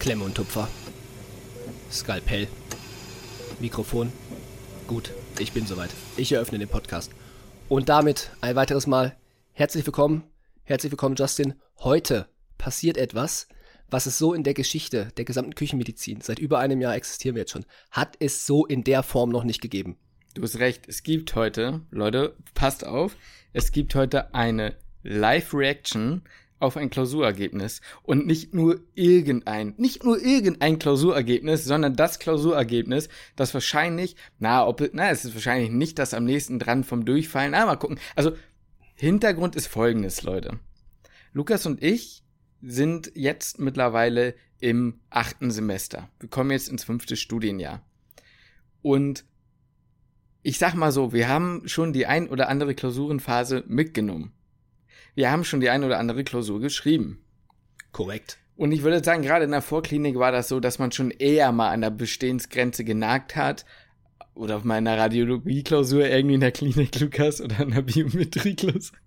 Klemme und Tupfer. Skalpell. Mikrofon. Gut, ich bin soweit. Ich eröffne den Podcast. Und damit ein weiteres Mal herzlich willkommen. Herzlich willkommen, Justin. Heute passiert etwas, was es so in der Geschichte der gesamten Küchenmedizin, seit über einem Jahr existieren wir jetzt schon, hat es so in der Form noch nicht gegeben. Du hast recht, es gibt heute, Leute, passt auf, es gibt heute eine Live-Reaction auf ein Klausurergebnis und nicht nur irgendein, nicht nur irgendein Klausurergebnis, sondern das Klausurergebnis, das wahrscheinlich, na, ob, na, es ist wahrscheinlich nicht das am nächsten dran vom Durchfallen, na, mal gucken. Also, Hintergrund ist folgendes, Leute. Lukas und ich sind jetzt mittlerweile im achten Semester. Wir kommen jetzt ins fünfte Studienjahr. Und ich sag mal so, wir haben schon die ein oder andere Klausurenphase mitgenommen wir haben schon die eine oder andere Klausur geschrieben. Korrekt. Und ich würde sagen, gerade in der Vorklinik war das so, dass man schon eher mal an der Bestehensgrenze genagt hat. Oder auf meiner Radiologie-Klausur irgendwie in der Klinik Lukas oder in der Biometrie-Klausur.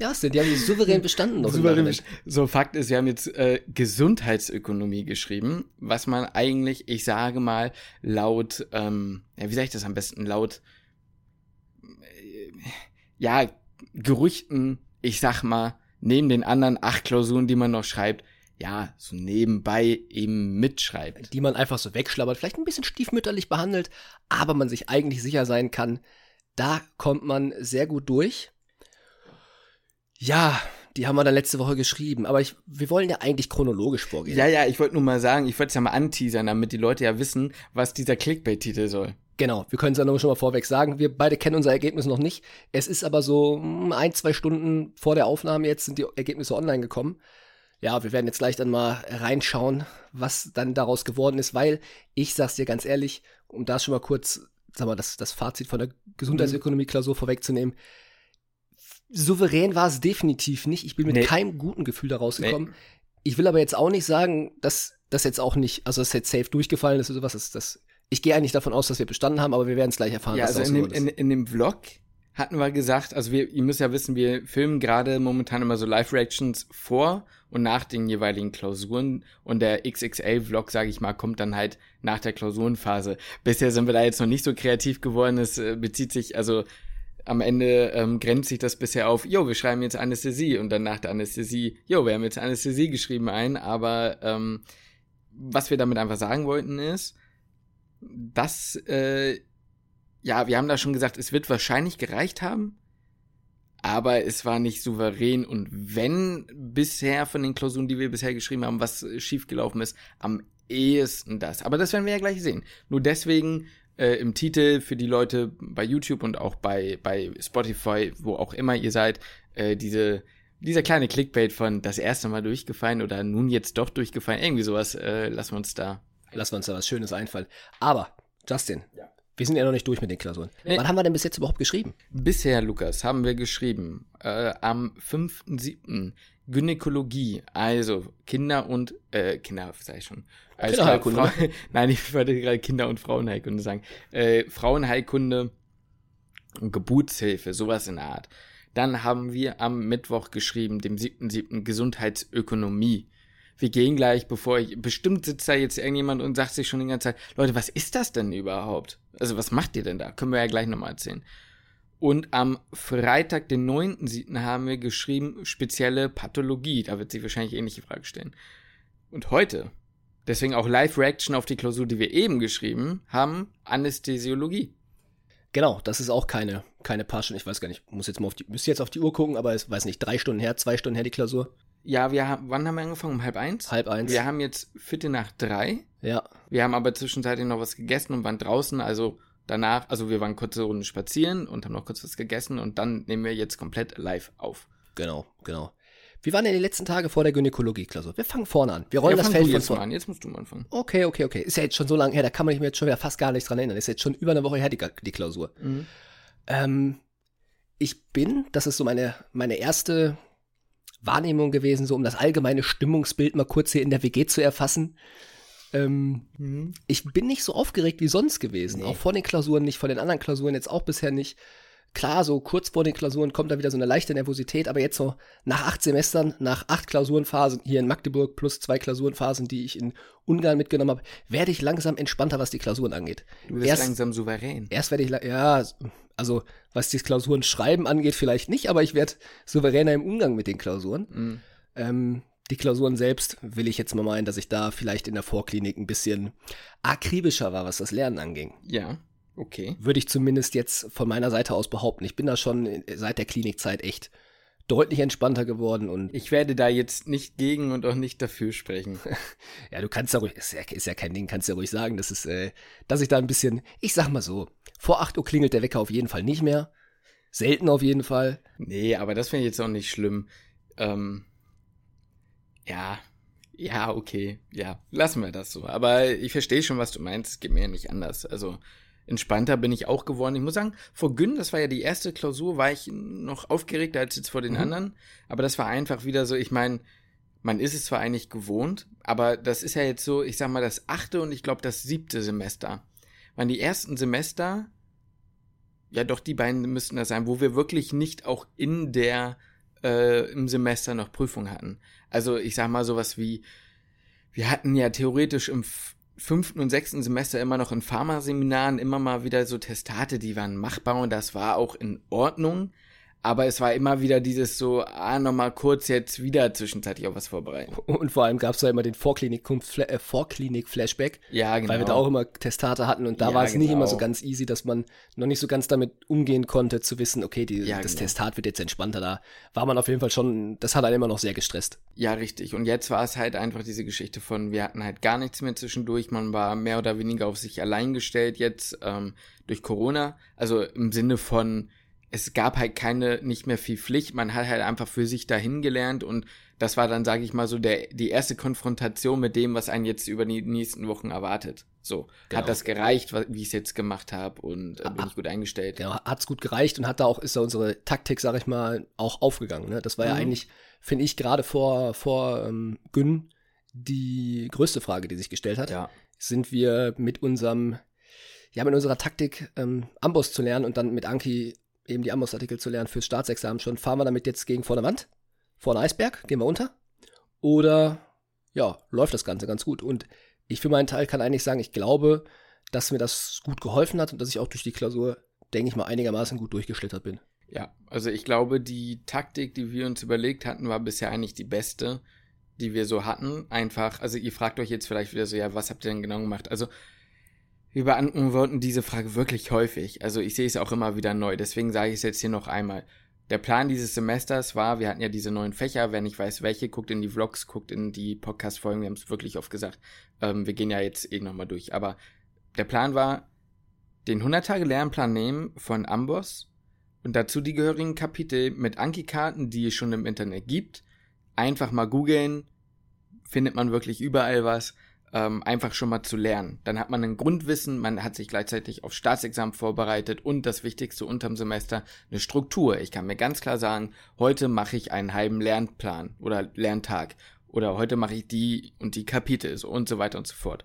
Ja, die haben die souverän bestanden. Noch souverän so, Fakt ist, wir haben jetzt äh, Gesundheitsökonomie geschrieben, was man eigentlich, ich sage mal, laut, ähm, ja, wie sage ich das am besten, laut, äh, ja, Gerüchten ich sag mal, neben den anderen acht Klausuren, die man noch schreibt, ja, so nebenbei eben mitschreibt. Die man einfach so wegschlabbert, vielleicht ein bisschen stiefmütterlich behandelt, aber man sich eigentlich sicher sein kann, da kommt man sehr gut durch. Ja, die haben wir dann letzte Woche geschrieben, aber ich, wir wollen ja eigentlich chronologisch vorgehen. Ja, ja, ich wollte nur mal sagen, ich wollte es ja mal anteasern, damit die Leute ja wissen, was dieser Clickbait-Titel soll. Genau, wir können es ja noch schon mal vorweg sagen. Wir beide kennen unser Ergebnis noch nicht. Es ist aber so hm, ein, zwei Stunden vor der Aufnahme jetzt sind die Ergebnisse online gekommen. Ja, wir werden jetzt gleich dann mal reinschauen, was dann daraus geworden ist, weil ich sag's dir ganz ehrlich, um da schon mal kurz, sag mal, das, das Fazit von der Gesundheitsökonomie-Klausur vorwegzunehmen. Souverän war es definitiv nicht. Ich bin mit nee. keinem guten Gefühl da rausgekommen. Nee. Ich will aber jetzt auch nicht sagen, dass das jetzt auch nicht, also das jetzt safe durchgefallen ist oder sowas. Das, das ich gehe eigentlich davon aus, dass wir bestanden haben, aber wir werden es gleich erfahren. Ja, also in dem, in, in dem Vlog hatten wir gesagt, also wir, ihr müsst ja wissen, wir filmen gerade momentan immer so Live-Reactions vor und nach den jeweiligen Klausuren und der XXL-Vlog, sage ich mal, kommt dann halt nach der Klausurenphase. Bisher sind wir da jetzt noch nicht so kreativ geworden, es äh, bezieht sich, also am Ende ähm, grenzt sich das bisher auf, jo, wir schreiben jetzt Anästhesie und dann nach der Anästhesie, jo, wir haben jetzt Anästhesie geschrieben ein, aber ähm, was wir damit einfach sagen wollten ist, das, äh, ja, wir haben da schon gesagt, es wird wahrscheinlich gereicht haben, aber es war nicht souverän und wenn bisher von den Klausuren, die wir bisher geschrieben haben, was schiefgelaufen ist, am ehesten das. Aber das werden wir ja gleich sehen. Nur deswegen äh, im Titel für die Leute bei YouTube und auch bei, bei Spotify, wo auch immer ihr seid, äh, diese dieser kleine Clickbait von das erste Mal durchgefallen oder nun jetzt doch durchgefallen, irgendwie sowas, äh, lassen wir uns da Lassen wir uns da was Schönes einfallen. Aber, Justin, ja. wir sind ja noch nicht durch mit den Klausuren. Nee. Wann haben wir denn bis jetzt überhaupt geschrieben? Bisher, Lukas, haben wir geschrieben äh, am 5.7. Gynäkologie, also Kinder und, äh, Kinder, sag ich schon. Also Kinderheilkunde. Frau, nein, ich wollte gerade Kinder- und Frauenheilkunde sagen. Äh, Frauenheilkunde und Geburtshilfe, sowas in der Art. Dann haben wir am Mittwoch geschrieben, dem 7.7. Gesundheitsökonomie wir gehen gleich, bevor ich, bestimmt sitzt da jetzt irgendjemand und sagt sich schon die ganze Zeit, Leute, was ist das denn überhaupt? Also was macht ihr denn da? Können wir ja gleich nochmal erzählen. Und am Freitag, den 9.7. haben wir geschrieben, spezielle Pathologie. Da wird sich wahrscheinlich ähnliche Frage stellen. Und heute, deswegen auch Live-Reaction auf die Klausur, die wir eben geschrieben haben, Anästhesiologie. Genau, das ist auch keine, keine paar. Ich weiß gar nicht, muss jetzt mal auf die, müsste jetzt auf die Uhr gucken, aber es weiß nicht, drei Stunden her, zwei Stunden her die Klausur. Ja, wir haben, wann haben wir angefangen? Um halb eins? Halb eins. Wir haben jetzt Viertel nach drei. Ja. Wir haben aber zwischenzeitlich noch was gegessen und waren draußen, also danach, also wir waren kurze Runde spazieren und haben noch kurz was gegessen und dann nehmen wir jetzt komplett live auf. Genau, genau. Wie waren denn die letzten Tage vor der Gynäkologie-Klausur? Wir fangen vorne an. Wir rollen ja, das Feld von vorne an. Jetzt musst du mal anfangen. Okay, okay, okay. Ist ja jetzt schon so lange her, da kann man sich mir jetzt schon wieder fast gar nicht dran erinnern. Ist jetzt schon über eine Woche her, die, die Klausur. Mhm. Ähm, ich bin, das ist so meine, meine erste Wahrnehmung gewesen, so um das allgemeine Stimmungsbild mal kurz hier in der WG zu erfassen. Ähm, mhm. Ich bin nicht so aufgeregt wie sonst gewesen. Nee. Auch vor den Klausuren nicht, vor den anderen Klausuren jetzt auch bisher nicht. Klar, so kurz vor den Klausuren kommt da wieder so eine leichte Nervosität, aber jetzt so nach acht Semestern, nach acht Klausurenphasen hier in Magdeburg plus zwei Klausurenphasen, die ich in Ungarn mitgenommen habe, werde ich langsam entspannter, was die Klausuren angeht. Du wirst erst, langsam souverän. Erst werde ich, ja, also was die Klausuren schreiben angeht, vielleicht nicht, aber ich werde souveräner im Umgang mit den Klausuren. Mhm. Ähm, die Klausuren selbst will ich jetzt mal meinen, dass ich da vielleicht in der Vorklinik ein bisschen akribischer war, was das Lernen anging. Ja. Okay. Würde ich zumindest jetzt von meiner Seite aus behaupten. Ich bin da schon seit der Klinikzeit echt deutlich entspannter geworden und. Ich werde da jetzt nicht gegen und auch nicht dafür sprechen. ja, du kannst ja ruhig, ist ja, ist ja kein Ding, kannst ja ruhig sagen, dass es, äh, dass ich da ein bisschen, ich sag mal so, vor 8 Uhr klingelt der Wecker auf jeden Fall nicht mehr. Selten auf jeden Fall. Nee, aber das finde ich jetzt auch nicht schlimm. Ähm, ja, ja, okay, ja, lassen wir das so. Aber ich verstehe schon, was du meinst. Es geht mir ja nicht anders. Also, entspannter bin ich auch geworden. Ich muss sagen, vor Gün, das war ja die erste Klausur, war ich noch aufgeregter als jetzt vor den mhm. anderen. Aber das war einfach wieder so, ich meine, man ist es zwar eigentlich gewohnt, aber das ist ja jetzt so, ich sag mal, das achte und ich glaube das siebte Semester. Waren die ersten Semester, ja doch, die beiden müssten das sein, wo wir wirklich nicht auch in der, äh, im Semester noch Prüfung hatten. Also ich sag mal sowas wie, wir hatten ja theoretisch im fünften und sechsten Semester immer noch in Pharmaseminaren immer mal wieder so Testate, die waren machbar und das war auch in Ordnung. Aber es war immer wieder dieses so, ah, nochmal kurz jetzt wieder zwischenzeitlich auf was vorbereiten. Und vor allem gab es da immer den Vorklinik-Flashback. Äh, Vorklinik ja, genau. Weil wir da auch immer Testate hatten und da ja, war es genau. nicht immer so ganz easy, dass man noch nicht so ganz damit umgehen konnte, zu wissen, okay, die, ja, das genau. Testat wird jetzt entspannter. Da war man auf jeden Fall schon, das hat einen immer noch sehr gestresst. Ja, richtig. Und jetzt war es halt einfach diese Geschichte von, wir hatten halt gar nichts mehr zwischendurch. Man war mehr oder weniger auf sich allein gestellt jetzt ähm, durch Corona. Also im Sinne von, es gab halt keine, nicht mehr viel Pflicht, man hat halt einfach für sich dahin gelernt und das war dann, sage ich mal, so der, die erste Konfrontation mit dem, was einen jetzt über die nächsten Wochen erwartet. So, genau. hat das gereicht, wie ich es jetzt gemacht habe und äh, bin ich gut eingestellt. Genau, hat's gut gereicht und hat da auch, ist da unsere Taktik, sag ich mal, auch aufgegangen. Ne? Das war ja mhm. eigentlich, finde ich, gerade vor, vor ähm, Gün die größte Frage, die sich gestellt hat. Ja. Sind wir mit unserem, ja, mit unserer Taktik ähm, Amboss zu lernen und dann mit Anki eben die Amos-Artikel zu lernen fürs Staatsexamen schon, fahren wir damit jetzt gegen vor der Wand, vor den Eisberg, gehen wir unter? Oder ja, läuft das Ganze ganz gut? Und ich für meinen Teil kann eigentlich sagen, ich glaube, dass mir das gut geholfen hat und dass ich auch durch die Klausur, denke ich mal, einigermaßen gut durchgeschlittert bin. Ja, also ich glaube, die Taktik, die wir uns überlegt hatten, war bisher eigentlich die beste, die wir so hatten. Einfach, also ihr fragt euch jetzt vielleicht wieder so, ja, was habt ihr denn genau gemacht? Also wir beantworten diese Frage wirklich häufig. Also ich sehe es auch immer wieder neu. Deswegen sage ich es jetzt hier noch einmal. Der Plan dieses Semesters war, wir hatten ja diese neuen Fächer. Wer nicht weiß welche, guckt in die Vlogs, guckt in die Podcast-Folgen. Wir haben es wirklich oft gesagt. Ähm, wir gehen ja jetzt eh nochmal durch. Aber der Plan war, den 100-Tage-Lernplan nehmen von Amboss und dazu die gehörigen Kapitel mit Anki-Karten, die es schon im Internet gibt. Einfach mal googeln, findet man wirklich überall was ähm, einfach schon mal zu lernen. Dann hat man ein Grundwissen, man hat sich gleichzeitig auf Staatsexamen vorbereitet und das Wichtigste unterm Semester eine Struktur. Ich kann mir ganz klar sagen, heute mache ich einen halben Lernplan oder Lerntag oder heute mache ich die und die Kapitel und so weiter und so fort.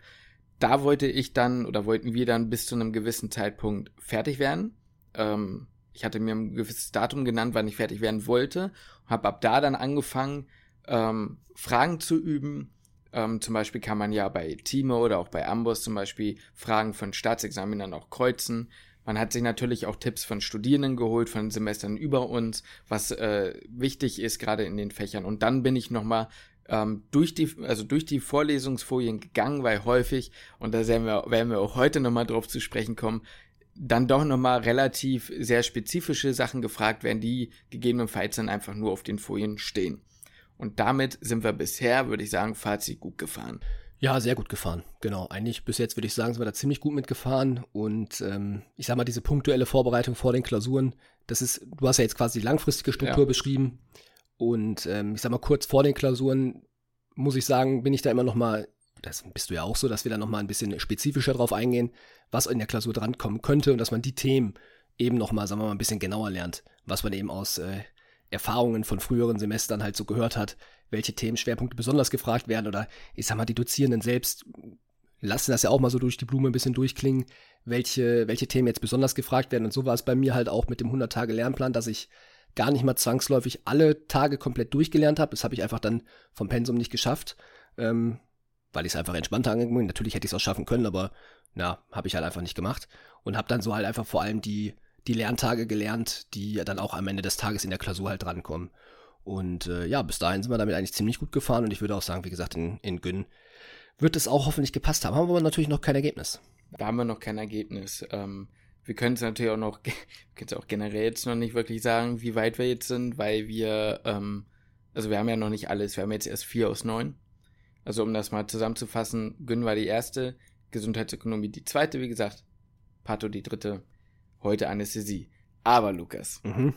Da wollte ich dann oder wollten wir dann bis zu einem gewissen Zeitpunkt fertig werden. Ähm, ich hatte mir ein gewisses Datum genannt, wann ich fertig werden wollte, habe ab da dann angefangen, ähm, Fragen zu üben, ähm, zum Beispiel kann man ja bei Time oder auch bei Amboss zum Beispiel Fragen von Staatsexaminern auch kreuzen. Man hat sich natürlich auch Tipps von Studierenden geholt, von Semestern über uns, was äh, wichtig ist, gerade in den Fächern. Und dann bin ich nochmal ähm, durch die, also durch die Vorlesungsfolien gegangen, weil häufig, und da werden wir, werden wir auch heute nochmal drauf zu sprechen kommen, dann doch nochmal relativ sehr spezifische Sachen gefragt werden, die gegebenenfalls dann einfach nur auf den Folien stehen. Und damit sind wir bisher, würde ich sagen, Fazit gut gefahren. Ja, sehr gut gefahren. Genau. Eigentlich bis jetzt würde ich sagen, sind wir da ziemlich gut mitgefahren. Und ähm, ich sag mal, diese punktuelle Vorbereitung vor den Klausuren, das ist, du hast ja jetzt quasi die langfristige Struktur ja. beschrieben. Und ähm, ich sag mal, kurz vor den Klausuren, muss ich sagen, bin ich da immer noch mal, das bist du ja auch so, dass wir da noch mal ein bisschen spezifischer drauf eingehen, was in der Klausur drankommen könnte und dass man die Themen eben noch mal, sagen wir mal, ein bisschen genauer lernt, was man eben aus äh, Erfahrungen von früheren Semestern halt so gehört hat, welche Themenschwerpunkte besonders gefragt werden oder ich sag mal, die Dozierenden selbst lassen das ja auch mal so durch die Blume ein bisschen durchklingen, welche, welche Themen jetzt besonders gefragt werden. Und so war es bei mir halt auch mit dem 100-Tage-Lernplan, dass ich gar nicht mal zwangsläufig alle Tage komplett durchgelernt habe. Das habe ich einfach dann vom Pensum nicht geschafft, ähm, weil ich es einfach entspannter angegangen bin. Natürlich hätte ich es auch schaffen können, aber na, habe ich halt einfach nicht gemacht. Und habe dann so halt einfach vor allem die, die Lerntage gelernt, die dann auch am Ende des Tages in der Klausur halt drankommen. Und äh, ja, bis dahin sind wir damit eigentlich ziemlich gut gefahren und ich würde auch sagen, wie gesagt, in, in Gün wird es auch hoffentlich gepasst haben. Haben wir aber natürlich noch kein Ergebnis. Da haben wir noch kein Ergebnis. Ähm, wir können es natürlich auch noch, können es auch generell jetzt noch nicht wirklich sagen, wie weit wir jetzt sind, weil wir, ähm, also wir haben ja noch nicht alles, wir haben jetzt erst vier aus neun. Also um das mal zusammenzufassen, Gün war die erste, Gesundheitsökonomie die zweite, wie gesagt, Pato die dritte, heute Anästhesie. Aber Lukas, mhm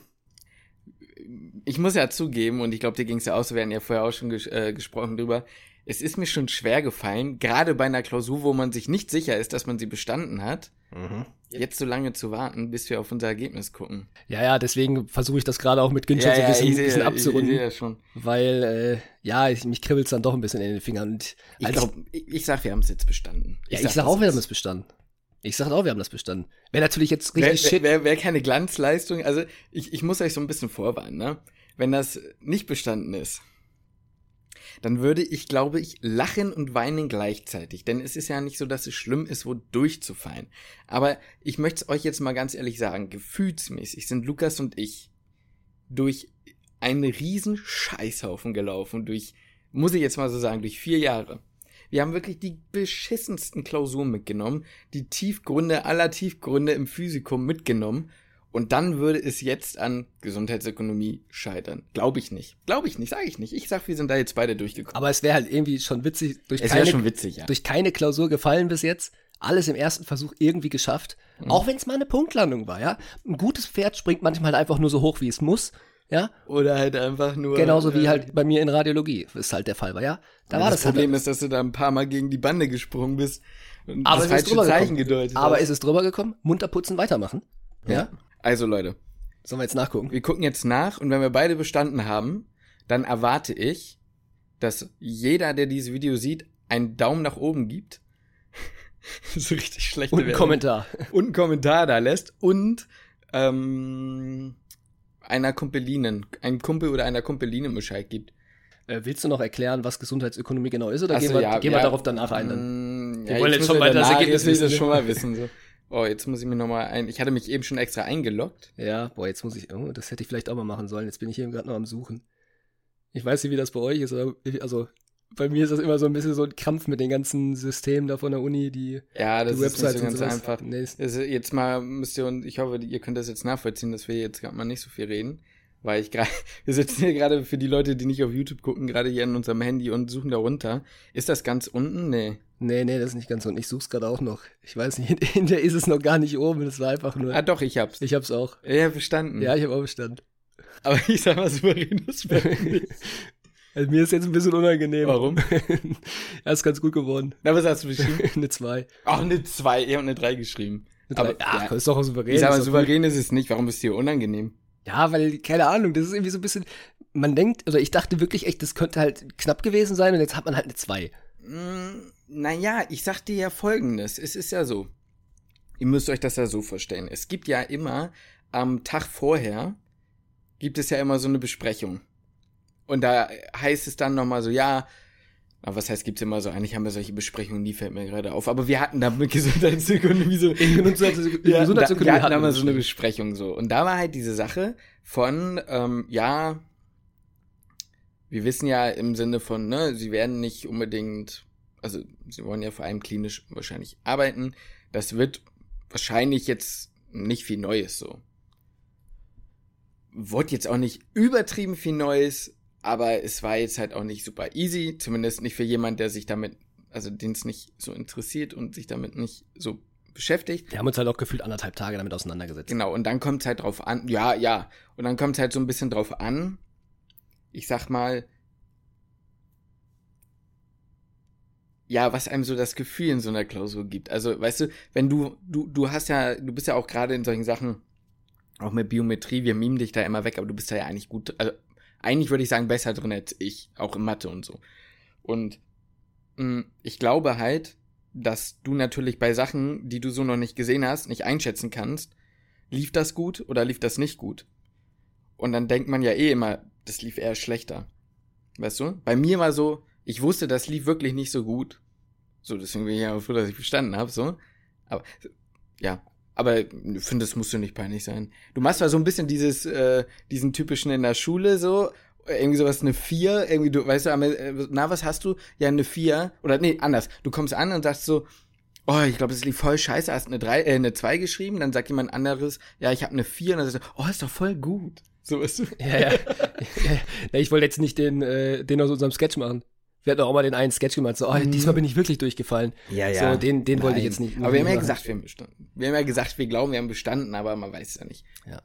ich muss ja zugeben, und ich glaube, dir ging es ja aus, wir hatten ja vorher auch schon ges äh, gesprochen drüber, es ist mir schon schwer gefallen, gerade bei einer Klausur, wo man sich nicht sicher ist, dass man sie bestanden hat, mhm. jetzt so lange zu warten, bis wir auf unser Ergebnis gucken. Ja, ja, deswegen versuche ich das gerade auch mit Günther ja, so ein bisschen, ja, bisschen abzurunden. Ich, ich schon. Weil, äh, ja, ich, mich kribbelt es dann doch ein bisschen in den Fingern. Und ich glaube, ich, ich sag, wir haben es jetzt bestanden. Ich ja, sag, ich sag auch, wir haben es bestanden. Ich sag auch, wir haben das bestanden. Wäre natürlich jetzt richtig wär, shit. Wäre wär keine Glanzleistung. Also ich, ich muss euch so ein bisschen vorwarnen, ne? Wenn das nicht bestanden ist, dann würde ich, glaube ich, lachen und weinen gleichzeitig. Denn es ist ja nicht so, dass es schlimm ist, wo durchzufallen. Aber ich möchte es euch jetzt mal ganz ehrlich sagen, gefühlsmäßig sind Lukas und ich durch einen riesen Scheißhaufen gelaufen, durch, muss ich jetzt mal so sagen, durch vier Jahre. Wir haben wirklich die beschissensten Klausuren mitgenommen, die Tiefgründe aller Tiefgründe im Physikum mitgenommen. Und dann würde es jetzt an Gesundheitsökonomie scheitern. Glaube ich nicht. Glaube ich nicht, sage ich nicht. Ich sag, wir sind da jetzt beide durchgekommen. Aber es wäre halt irgendwie schon witzig, durch es keine, schon witzig, ja. durch keine Klausur gefallen bis jetzt. Alles im ersten Versuch irgendwie geschafft. Mhm. Auch wenn es mal eine Punktlandung war, ja. Ein gutes Pferd springt manchmal halt einfach nur so hoch, wie es muss. Ja? Oder halt einfach nur. Genauso wie äh, halt bei mir in Radiologie, ist halt der Fall war, ja. Da ja, war das, das Problem halt, ist, dass du da ein paar Mal gegen die Bande gesprungen bist und aber das falsche Zeichen gedeutet Aber hast. ist es drüber gekommen? Munter putzen, weitermachen. Ja. ja? Also Leute. Sollen wir jetzt nachgucken? Wir gucken jetzt nach und wenn wir beide bestanden haben, dann erwarte ich, dass jeder, der dieses Video sieht, einen Daumen nach oben gibt. so richtig schlechte Und einen Kommentar. Und einen Kommentar da lässt und ähm, einer Kumpelinen, einem Kumpel oder einer Kumpelinen Bescheid gibt. Äh, willst du noch erklären, was Gesundheitsökonomie genau ist, oder Achso, gehen, wir, ja, gehen wir darauf danach ein? Dann? Mm, wir ja, wollen jetzt, schon weiter das Ergebnis wissen. das schon mal wissen. So. Oh, jetzt muss ich mir nochmal ein. Ich hatte mich eben schon extra eingeloggt. Ja, boah, jetzt muss ich. Oh, das hätte ich vielleicht auch mal machen sollen. Jetzt bin ich hier gerade noch am Suchen. Ich weiß nicht, wie das bei euch ist, aber also bei mir ist das immer so ein bisschen so ein Krampf mit den ganzen Systemen da von der Uni, die Ja, das die ist nicht so ganz einfach. Nee. Also jetzt mal müsst ihr und ich hoffe, ihr könnt das jetzt nachvollziehen, dass wir jetzt gerade mal nicht so viel reden, weil ich gerade wir sitzen hier gerade für die Leute, die nicht auf YouTube gucken, gerade hier an unserem Handy und suchen da runter. Ist das ganz unten? Nee. Nee, nee, das ist nicht ganz unten. Ich such's gerade auch noch. Ich weiß nicht, in der ist es noch gar nicht oben, das war einfach nur Ah, doch, ich hab's. Ich hab's auch. Ja, bestanden. Ja, ich hab auch bestanden. Aber ich sag mal souveränes Also mir ist jetzt ein bisschen unangenehm. Warum? er ist ganz gut geworden. Na, was hast du geschrieben? eine 2. Ach, eine 2. Er hat eine 3 geschrieben. Eine Aber ach, ja. ist doch auch souverän. Ich sag mal, souverän ist es nicht. Warum ist dir unangenehm? Ja, weil, keine Ahnung, das ist irgendwie so ein bisschen, man denkt, oder ich dachte wirklich echt, das könnte halt knapp gewesen sein und jetzt hat man halt eine 2. Mm, naja, ich sag dir ja folgendes. Es ist ja so. Ihr müsst euch das ja so vorstellen. Es gibt ja immer am Tag vorher, gibt es ja immer so eine Besprechung. Und da heißt es dann nochmal so, ja, aber was heißt, gibt's immer so, eigentlich haben wir solche Besprechungen, die fällt mir gerade auf. Aber wir hatten da mit Gesundheitsökonomie so. In Gesundheitsökonomie, ja, Gesundheitsökonomie da, wir hatten da mal so eine Besprechung so. Und da war halt diese Sache von, ähm, ja, wir wissen ja im Sinne von, ne, sie werden nicht unbedingt, also sie wollen ja vor allem klinisch wahrscheinlich arbeiten. Das wird wahrscheinlich jetzt nicht viel Neues so. Wurde jetzt auch nicht übertrieben viel Neues, aber es war jetzt halt auch nicht super easy, zumindest nicht für jemand, der sich damit, also den es nicht so interessiert und sich damit nicht so beschäftigt. Wir haben uns halt auch gefühlt anderthalb Tage damit auseinandergesetzt. Genau, und dann kommt es halt drauf an, ja, ja, und dann kommt es halt so ein bisschen drauf an, ich sag mal, ja, was einem so das Gefühl in so einer Klausur gibt. Also, weißt du, wenn du, du, du hast ja, du bist ja auch gerade in solchen Sachen, auch mit Biometrie, wir mimen dich da immer weg, aber du bist da ja eigentlich gut, also eigentlich würde ich sagen, besser drin als ich, auch in Mathe und so. Und mh, mm, ich glaube halt, dass du natürlich bei Sachen, die du so noch nicht gesehen hast, nicht einschätzen kannst, lief das gut oder lief das nicht gut. Und dann denkt man ja eh immer, das lief eher schlechter. Weißt du? Bei mir war so, ich wusste, das lief wirklich nicht so gut. So, deswegen bin ich ja froh, dass ich verstanden habe, so. Aber, ja. Aber ich finde, das musste nicht peinlich sein. Du machst zwar so ein bisschen dieses, äh, diesen typischen in der Schule so, irgendwie sowas, eine vier irgendwie, du, weißt du, äh, na, was hast du? Ja, eine vier Oder, nee, anders. Du kommst an und sagst so, oh, ich glaube, das lief voll scheiße, hast eine drei äh, eine zwei geschrieben, dann sagt jemand anderes, ja, ich habe eine vier und dann sagst du, oh, ist doch voll gut. So, weißt du? Ja, ja. ja ich wollte jetzt nicht den, äh, den aus unserem Sketch machen. Wir hatten auch mal den einen Sketch gemacht, so, oh, mhm. diesmal bin ich wirklich durchgefallen. Ja, ja. So, den, den wollte ich jetzt nicht. Aber wir haben ja gesagt, wir haben bestanden. Wir haben ja gesagt, wir glauben, wir haben bestanden, aber man weiß es ja nicht. Ja.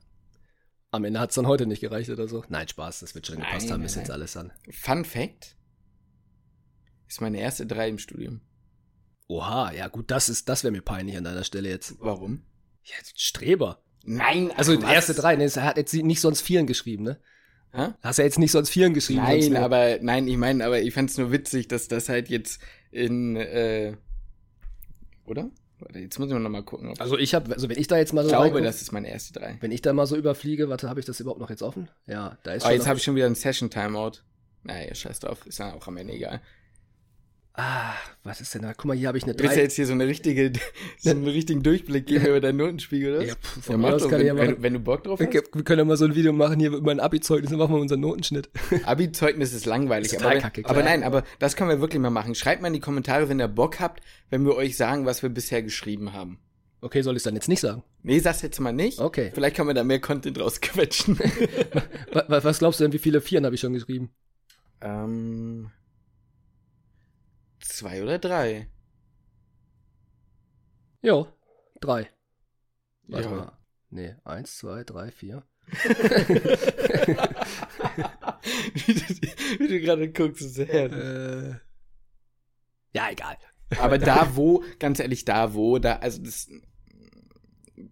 Am Ende hat es dann heute nicht gereicht oder so. Nein, Spaß, das wird schon nein, gepasst haben, ist jetzt alles an. Fun Fact: Ist meine erste drei im Studium. Oha, ja gut, das ist, das wäre mir peinlich an deiner Stelle jetzt. Warum? Ja, Streber. Nein, also was? erste drei, ne, er hat jetzt nicht sonst vieren geschrieben, ne? Hä? Hast ja jetzt nicht sonst vieren geschrieben. Nein, aber nein, ich meine, aber ich fand's nur witzig, dass das halt jetzt in äh, oder? Warte, jetzt muss ich noch mal gucken. Also ich habe, also wenn ich da jetzt mal so Ich glaube, das ist meine erste drei. Wenn ich da mal so überfliege, warte, habe ich das überhaupt noch jetzt offen? Ja, da ist. Oh, jetzt habe ich schon wieder ein Session Timeout. Naja, scheiß drauf, ist ja auch am Ende egal. Ah, was ist denn da? Guck mal, hier habe ich eine 3. Willst du jetzt hier so eine richtige, so einen richtigen Durchblick geben über deinen Notenspiegel, oder? Ja, pff, von ja, aus kann wenn, ja wenn, wenn, du Bock drauf hast. Wir, wir können ja mal so ein Video machen hier über mein Abi-Zeugnis, dann machen wir unseren Notenschnitt. Abi-Zeugnis ist langweilig. Ist aber, kacke, aber nein, aber das können wir wirklich mal machen. Schreibt mal in die Kommentare, wenn ihr Bock habt, wenn wir euch sagen, was wir bisher geschrieben haben. Okay, soll ich es dann jetzt nicht sagen? Nee, sag's jetzt mal nicht. Okay. Vielleicht können wir da mehr Content rausquetschen. was, was glaubst du denn, wie viele Vieren habe ich schon geschrieben? Ähm... Zwei oder drei? Jo, drei. Warte ja. mal. Nee, eins, zwei, drei, vier. wie, du, wie du gerade guckst, sehr. Äh, ja, egal. Aber da wo, ganz ehrlich, da wo, da, also das,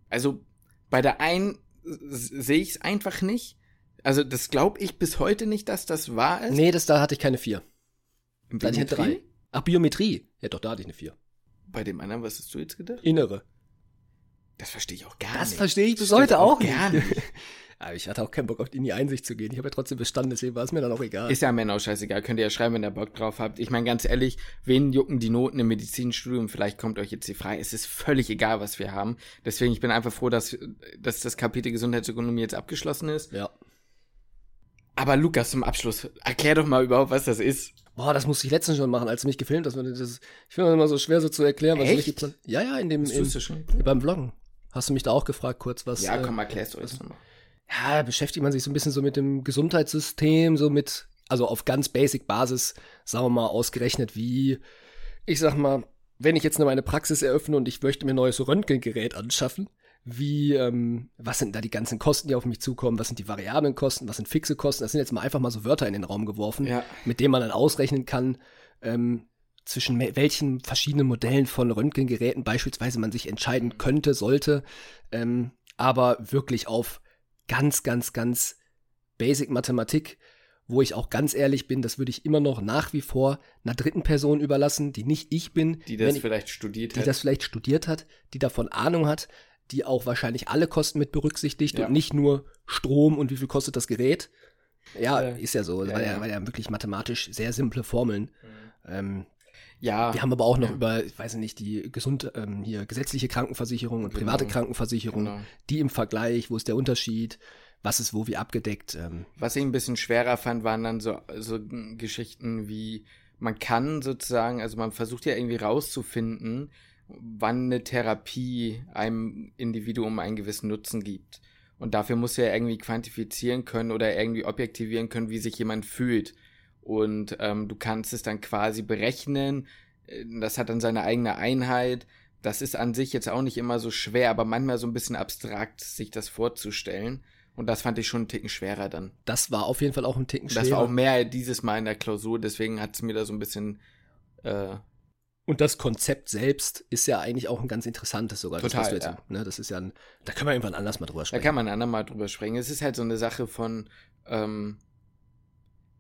also bei der einen sehe ich es einfach nicht. Also das glaube ich bis heute nicht, dass das wahr ist. Nee, das da hatte ich keine vier. Da hatte ich eine drei. Ach, Biometrie. Ja, doch, da hatte ich eine 4. Bei dem anderen, was hast du jetzt gedacht? Innere. Das verstehe ich auch gar das nicht. Das verstehe ich bis heute auch, gar nicht. Aber ich hatte auch keinen Bock, auf in die Einsicht zu gehen. Ich habe ja trotzdem bestanden, deswegen war es mir dann auch egal. Ist ja Männer auch scheißegal. Könnt ihr ja schreiben, wenn ihr Bock drauf habt. Ich meine, ganz ehrlich, wen jucken die Noten im Medizinstudium? Vielleicht kommt euch jetzt die Frage. Es ist völlig egal, was wir haben. Deswegen, ich bin einfach froh, dass, dass das Kapitel Gesundheitsökonomie jetzt abgeschlossen ist. Ja. Aber Lukas, zum Abschluss, erklär doch mal überhaupt, was das ist. Boah, das musste ich letztens schon machen, als du mich gefilmt hast. Das, ich finde das immer so schwer so zu erklären, was Echt? richtig Ja, ja, in dem in, schon? beim Vloggen. Hast du mich da auch gefragt kurz, was Ja, komm, erklärst du es nochmal. Ja, beschäftigt man sich so ein bisschen so mit dem Gesundheitssystem, so mit also auf ganz basic Basis, sagen wir mal ausgerechnet, wie ich sag mal, wenn ich jetzt noch meine Praxis eröffne und ich möchte mir ein neues Röntgengerät anschaffen, wie, ähm, was sind da die ganzen Kosten, die auf mich zukommen, was sind die variablen Kosten, was sind fixe Kosten, das sind jetzt mal einfach mal so Wörter in den Raum geworfen, ja. mit denen man dann ausrechnen kann, ähm, zwischen welchen verschiedenen Modellen von Röntgengeräten beispielsweise man sich entscheiden könnte, sollte, ähm, aber wirklich auf ganz, ganz, ganz Basic Mathematik, wo ich auch ganz ehrlich bin, das würde ich immer noch nach wie vor einer dritten Person überlassen, die nicht ich bin. Die das ich, vielleicht studiert die hat. Die das vielleicht studiert hat, die davon Ahnung hat, die auch wahrscheinlich alle Kosten mit berücksichtigt ja. und nicht nur Strom und wie viel kostet das Gerät. Ja, äh, ist ja so. Ja, war, ja, war ja wirklich mathematisch sehr simple Formeln. Mhm. Ähm, ja. Wir haben aber auch noch über, ich weiß nicht, die gesund, ähm, hier gesetzliche Krankenversicherung und private genau. Krankenversicherung, genau. die im Vergleich, wo ist der Unterschied, was ist wo wie abgedeckt. Ähm. Was ich ein bisschen schwerer fand, waren dann so, so Geschichten wie, man kann sozusagen, also man versucht ja irgendwie rauszufinden, wann eine Therapie einem Individuum einen gewissen Nutzen gibt. Und dafür muss er irgendwie quantifizieren können oder irgendwie objektivieren können, wie sich jemand fühlt. Und ähm, du kannst es dann quasi berechnen. Das hat dann seine eigene Einheit. Das ist an sich jetzt auch nicht immer so schwer, aber manchmal so ein bisschen abstrakt, sich das vorzustellen. Und das fand ich schon einen Ticken schwerer dann. Das war auf jeden Fall auch ein Ticken schwerer. Das war auch mehr dieses Mal in der Klausur, deswegen hat es mir da so ein bisschen äh, und das Konzept selbst ist ja eigentlich auch ein ganz interessantes sogar. Total, das, jetzt, ja. ne, das ist ja ein, da können wir irgendwann anders mal drüber sprechen. Da kann man ein andermal drüber sprechen. Es ist halt so eine Sache von, ähm,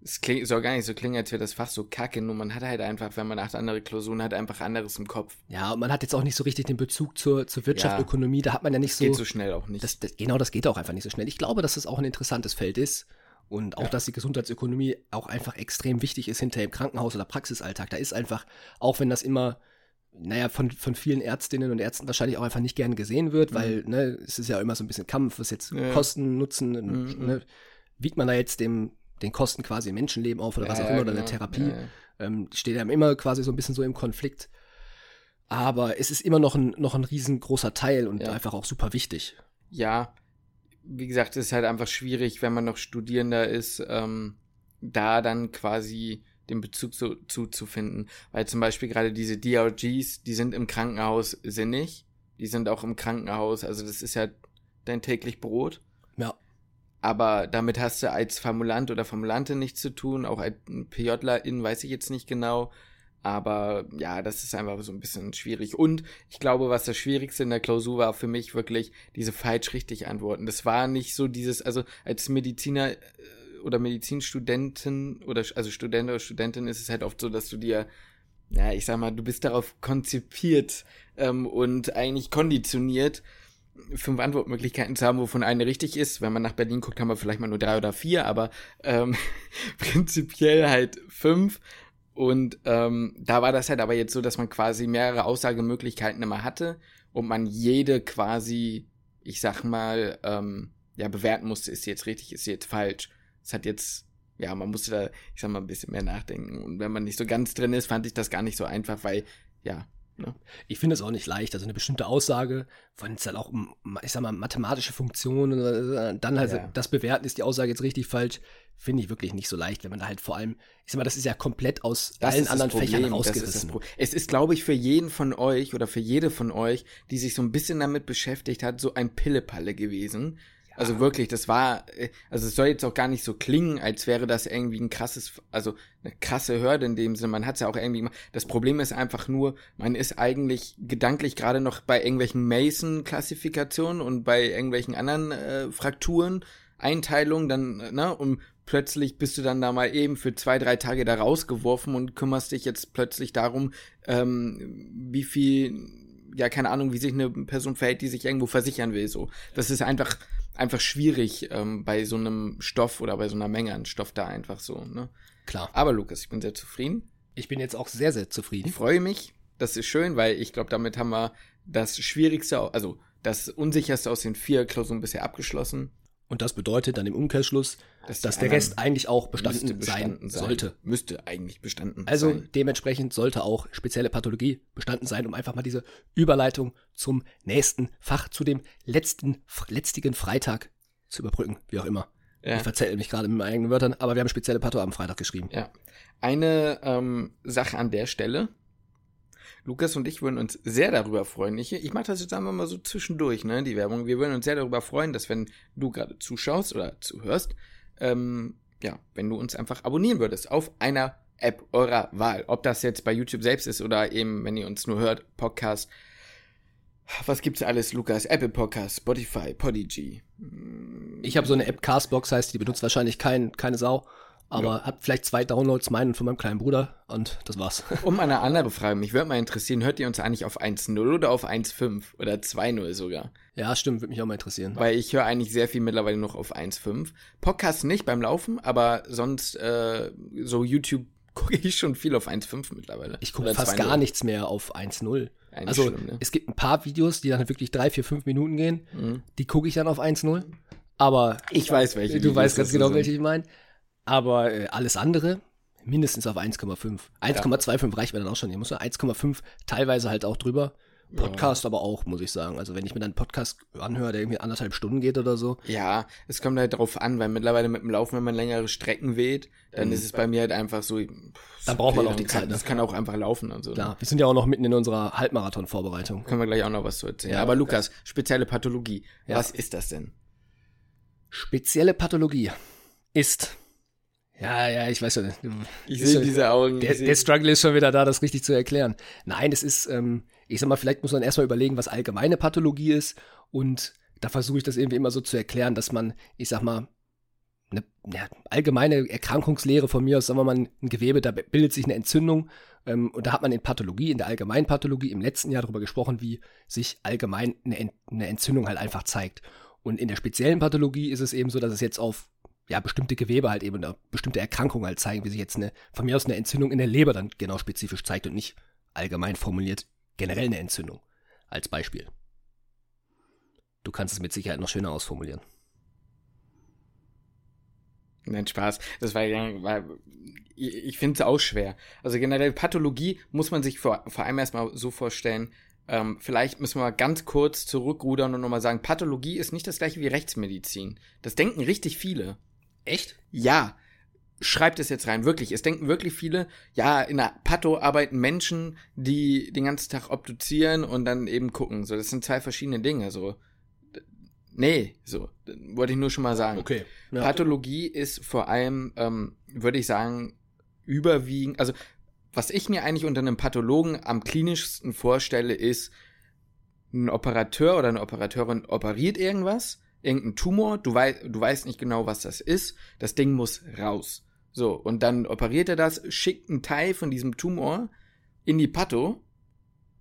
es klingt, soll gar nicht so klingen, als wäre das Fach so kacke, nur man hat halt einfach, wenn man acht andere Klausuren hat, einfach anderes im Kopf. Ja, und man hat jetzt auch nicht so richtig den Bezug zur, zur Wirtschaft, Ja. Ökonomie, da hat man ja nicht so. Geht so schnell auch nicht. das, das, genau, das geht auch einfach nicht so schnell. Ich glaube, dass es auch ein interessantes Feld ist. Und auch, Ja. dass die Gesundheitsökonomie auch einfach extrem wichtig ist hinter im Krankenhaus oder Praxisalltag. Da ist einfach, auch wenn das immer, naja, von, von vielen Ärztinnen und Ärzten wahrscheinlich auch einfach nicht gern gesehen wird, weil, ne, es ist ja immer so ein bisschen Kampf, was jetzt Mhm. Ja. Kosten, Nutzen, Mhm. ne, wiegt man da jetzt dem, den Kosten quasi im Menschenleben auf oder was Ja, auch ja, immer, oder genau. Therapie. Ja, ja. Ähm, steht ja immer quasi so ein bisschen so im Konflikt. Aber es ist immer noch ein, noch ein riesengroßer Teil und einfach auch super wichtig. ja, wie gesagt, es ist halt einfach schwierig, wenn man noch Studierender ist, ähm, da dann quasi den Bezug so, zuzufinden. Weil zum Beispiel gerade diese DRGs, die sind im Krankenhaus sinnig, die sind auch im Krankenhaus, also das ist ja dein täglich Brot. Ja. Aber damit hast du als Formulant oder Formulantin nichts zu tun, auch als PJlerin weiß ich jetzt nicht genau. Aber ja, das ist einfach so ein bisschen schwierig. Und ich glaube, was das Schwierigste in der Klausur war für mich wirklich diese falsch-richtig Antworten. Das war nicht so dieses, also als Mediziner äh, oder Medizinstudentin oder also Student oder Studentin ist es halt oft so, dass du dir, ja, ich sag mal, du bist darauf konzipiert ähm, und eigentlich konditioniert, fünf Antwortmöglichkeiten zu haben, wovon eine richtig ist. Wenn man nach Berlin guckt, haben wir vielleicht mal nur drei oder vier, aber ähm, prinzipiell halt fünf. Und ähm, da war das halt aber jetzt so, dass man quasi mehrere Aussagemöglichkeiten immer hatte und man jede quasi, ich sag mal, ähm, ja, bewerten musste, ist jetzt richtig, ist jetzt falsch. Es hat jetzt, ja, man musste da, ich sag mal, ein bisschen mehr nachdenken. Und wenn man nicht so ganz drin ist, fand ich das gar nicht so einfach, weil, ja? Ich finde es auch nicht leicht. Also eine bestimmte Aussage, wenn es dann auch um, ich sag mal, mathematische Funktionen, äh, dann halt Ja. das Bewerten, ist die Aussage jetzt richtig falsch, finde ich wirklich nicht so leicht, wenn man da halt vor allem, ich sag mal, das ist ja komplett aus Das allen ist anderen Problem, Fächern ist rausgerissen. Pro- es ist, glaube ich, für jeden von euch oder für jede von euch, die sich so ein bisschen damit beschäftigt hat, so ein Pillepalle gewesen. Also wirklich, das war, äh, also es soll jetzt auch gar nicht so klingen, als wäre das irgendwie ein krasses, also eine krasse Hürde in dem Sinne. Man hat es ja auch irgendwie gemacht. Das Problem ist einfach nur, man ist eigentlich gedanklich gerade noch bei irgendwelchen Mason-Klassifikationen und bei irgendwelchen anderen äh, Frakturen, Einteilungen, dann, äh, ne, und plötzlich bist du dann da mal eben für zwei, drei Tage da rausgeworfen und kümmerst dich jetzt plötzlich darum, ähm, wie viel, ja, keine Ahnung, wie sich eine Person verhält, die sich irgendwo versichern will, so. Das ist einfach, einfach schwierig ähm, bei so einem Stoff oder bei so einer Menge an Stoff da einfach so, ne. Klar. Aber Lukas, ich bin sehr zufrieden. Ich bin jetzt auch sehr, sehr Ich zufrieden. freue mich. Das ist schön, weil ich glaube, damit haben wir das Schwierigste, also das Unsicherste aus den vier Klausuren bisher abgeschlossen. Und das bedeutet dann im Umkehrschluss, Dass dass der Rest eigentlich auch bestanden, bestanden sein sollte. Müsste eigentlich bestanden Also sein. dementsprechend sollte auch spezielle Pathologie bestanden sein, um einfach mal diese Überleitung zum nächsten Fach, zu dem letzten, letztigen Freitag zu überbrücken, wie auch immer. Ja. Ich verzähle mich gerade mit meinen eigenen Wörtern, aber wir haben spezielle Patho am Freitag geschrieben. Ja. Eine ähm, Sache an der Stelle. Lukas und ich würden uns sehr darüber freuen. Ich, ich mache das jetzt einfach mal so zwischendurch, ne, die Werbung. Wir würden uns sehr darüber freuen, dass wenn du gerade zuschaust oder zuhörst, ähm, ja, wenn du uns einfach abonnieren würdest auf einer App eurer Wahl. Ob das jetzt bei YouTube selbst ist oder eben, wenn ihr uns nur hört, Podcast. Was gibt's alles, Lukas? Apple Podcast, Spotify, Podigy. Ich habe so eine App Castbox, heißt die benutzt wahrscheinlich kein, keine Sau, aber hat vielleicht zwei Downloads, meinen und von meinem kleinen Bruder und das war's. Um eine andere Frage, mich würde mal interessieren, hört ihr uns eigentlich auf 1.0 oder auf 1.5 oder 2.0 sogar? ja, stimmt, würde mich auch mal interessieren. Weil ich höre eigentlich sehr viel mittlerweile noch auf 1.5. Podcast nicht beim Laufen, aber sonst äh, so YouTube gucke ich schon viel auf 1.5 mittlerweile. Ich gucke fast 2.0. gar nichts mehr auf 1.0. Eigentlich Also schlimm, ne? es gibt ein paar Videos, die dann wirklich drei, vier, fünf Minuten gehen. Mhm. Die gucke ich dann auf 1.0. Aber Ich weiß, welche. du weißt das ganz genau, sind. welche ich meine. Aber äh, alles andere mindestens auf 1,5. 1,25 reicht mir dann auch schon. Ich muss ja 1,5 teilweise halt auch drüber. Podcast aber auch, muss ich sagen. Also wenn ich mir dann einen Podcast anhöre, der irgendwie anderthalb Stunden geht oder so. Ja, es kommt halt drauf an, weil mittlerweile mit dem Laufen, wenn man längere Strecken wählt, dann ist es bei mir halt einfach so. pff, Mhm. Dann braucht man auch die dann kann, Zeit, ne? Das kann auch einfach laufen und so. ne? Klar, wir sind ja auch noch mitten in unserer Halbmarathon-Vorbereitung. Können wir gleich auch noch was zu erzählen. Ja. Aber Lukas, spezielle Pathologie. Ja. Was ist das denn? Spezielle Pathologie ist. Ja, ja, ich weiß ja nicht. Ich sehe diese Augen. Der, der Struggle ist schon wieder da, das richtig zu erklären. Nein, es ist, ähm, ich sag mal, vielleicht muss man erstmal überlegen, was allgemeine Pathologie ist. Und da versuche ich das irgendwie immer so zu erklären, dass man, ich sag mal, ne, ja, allgemeine Erkrankungslehre von mir aus, sagen wir mal, ein Gewebe, da bildet sich eine Entzündung. Ähm, und da hat man in Pathologie, in der Allgemeinpathologie im letzten Jahr darüber gesprochen, wie sich allgemein eine, eine Entzündung halt einfach zeigt. Und in der speziellen Pathologie ist es eben so, dass es jetzt auf ja, bestimmte Gewebe halt eben bestimmte Erkrankungen halt zeigen, wie sich jetzt eine, von mir aus eine Entzündung in der Leber dann genau spezifisch zeigt und nicht allgemein formuliert generell eine Entzündung. Als Beispiel. Du kannst es mit Sicherheit noch schöner ausformulieren. Nein, Spaß. Das war war, ich finde es auch schwer. Also generell Pathologie muss man sich vor, vor allem erstmal so vorstellen, ähm, vielleicht müssen wir mal ganz kurz zurückrudern und nochmal sagen, Pathologie ist nicht das gleiche wie Rechtsmedizin. Das denken richtig viele. Echt? Ja. Schreibt es jetzt rein, wirklich. Es denken wirklich viele, ja, in der Patho arbeiten Menschen, die den ganzen Tag obduzieren und dann eben gucken. So, das sind zwei verschiedene Dinge. So, Nee, so, wollte ich nur schon mal sagen. Okay. Ja. Pathologie ist vor allem, ähm, würde ich sagen, überwiegend, also was ich mir eigentlich unter einem Pathologen am klinischsten vorstelle, ist, ein Operateur oder eine Operateurin operiert irgendwas, irgendein Tumor, du, wei du weißt nicht genau, was das ist, das Ding muss raus. So, und dann operiert er das, schickt einen Teil von diesem Tumor in die Patho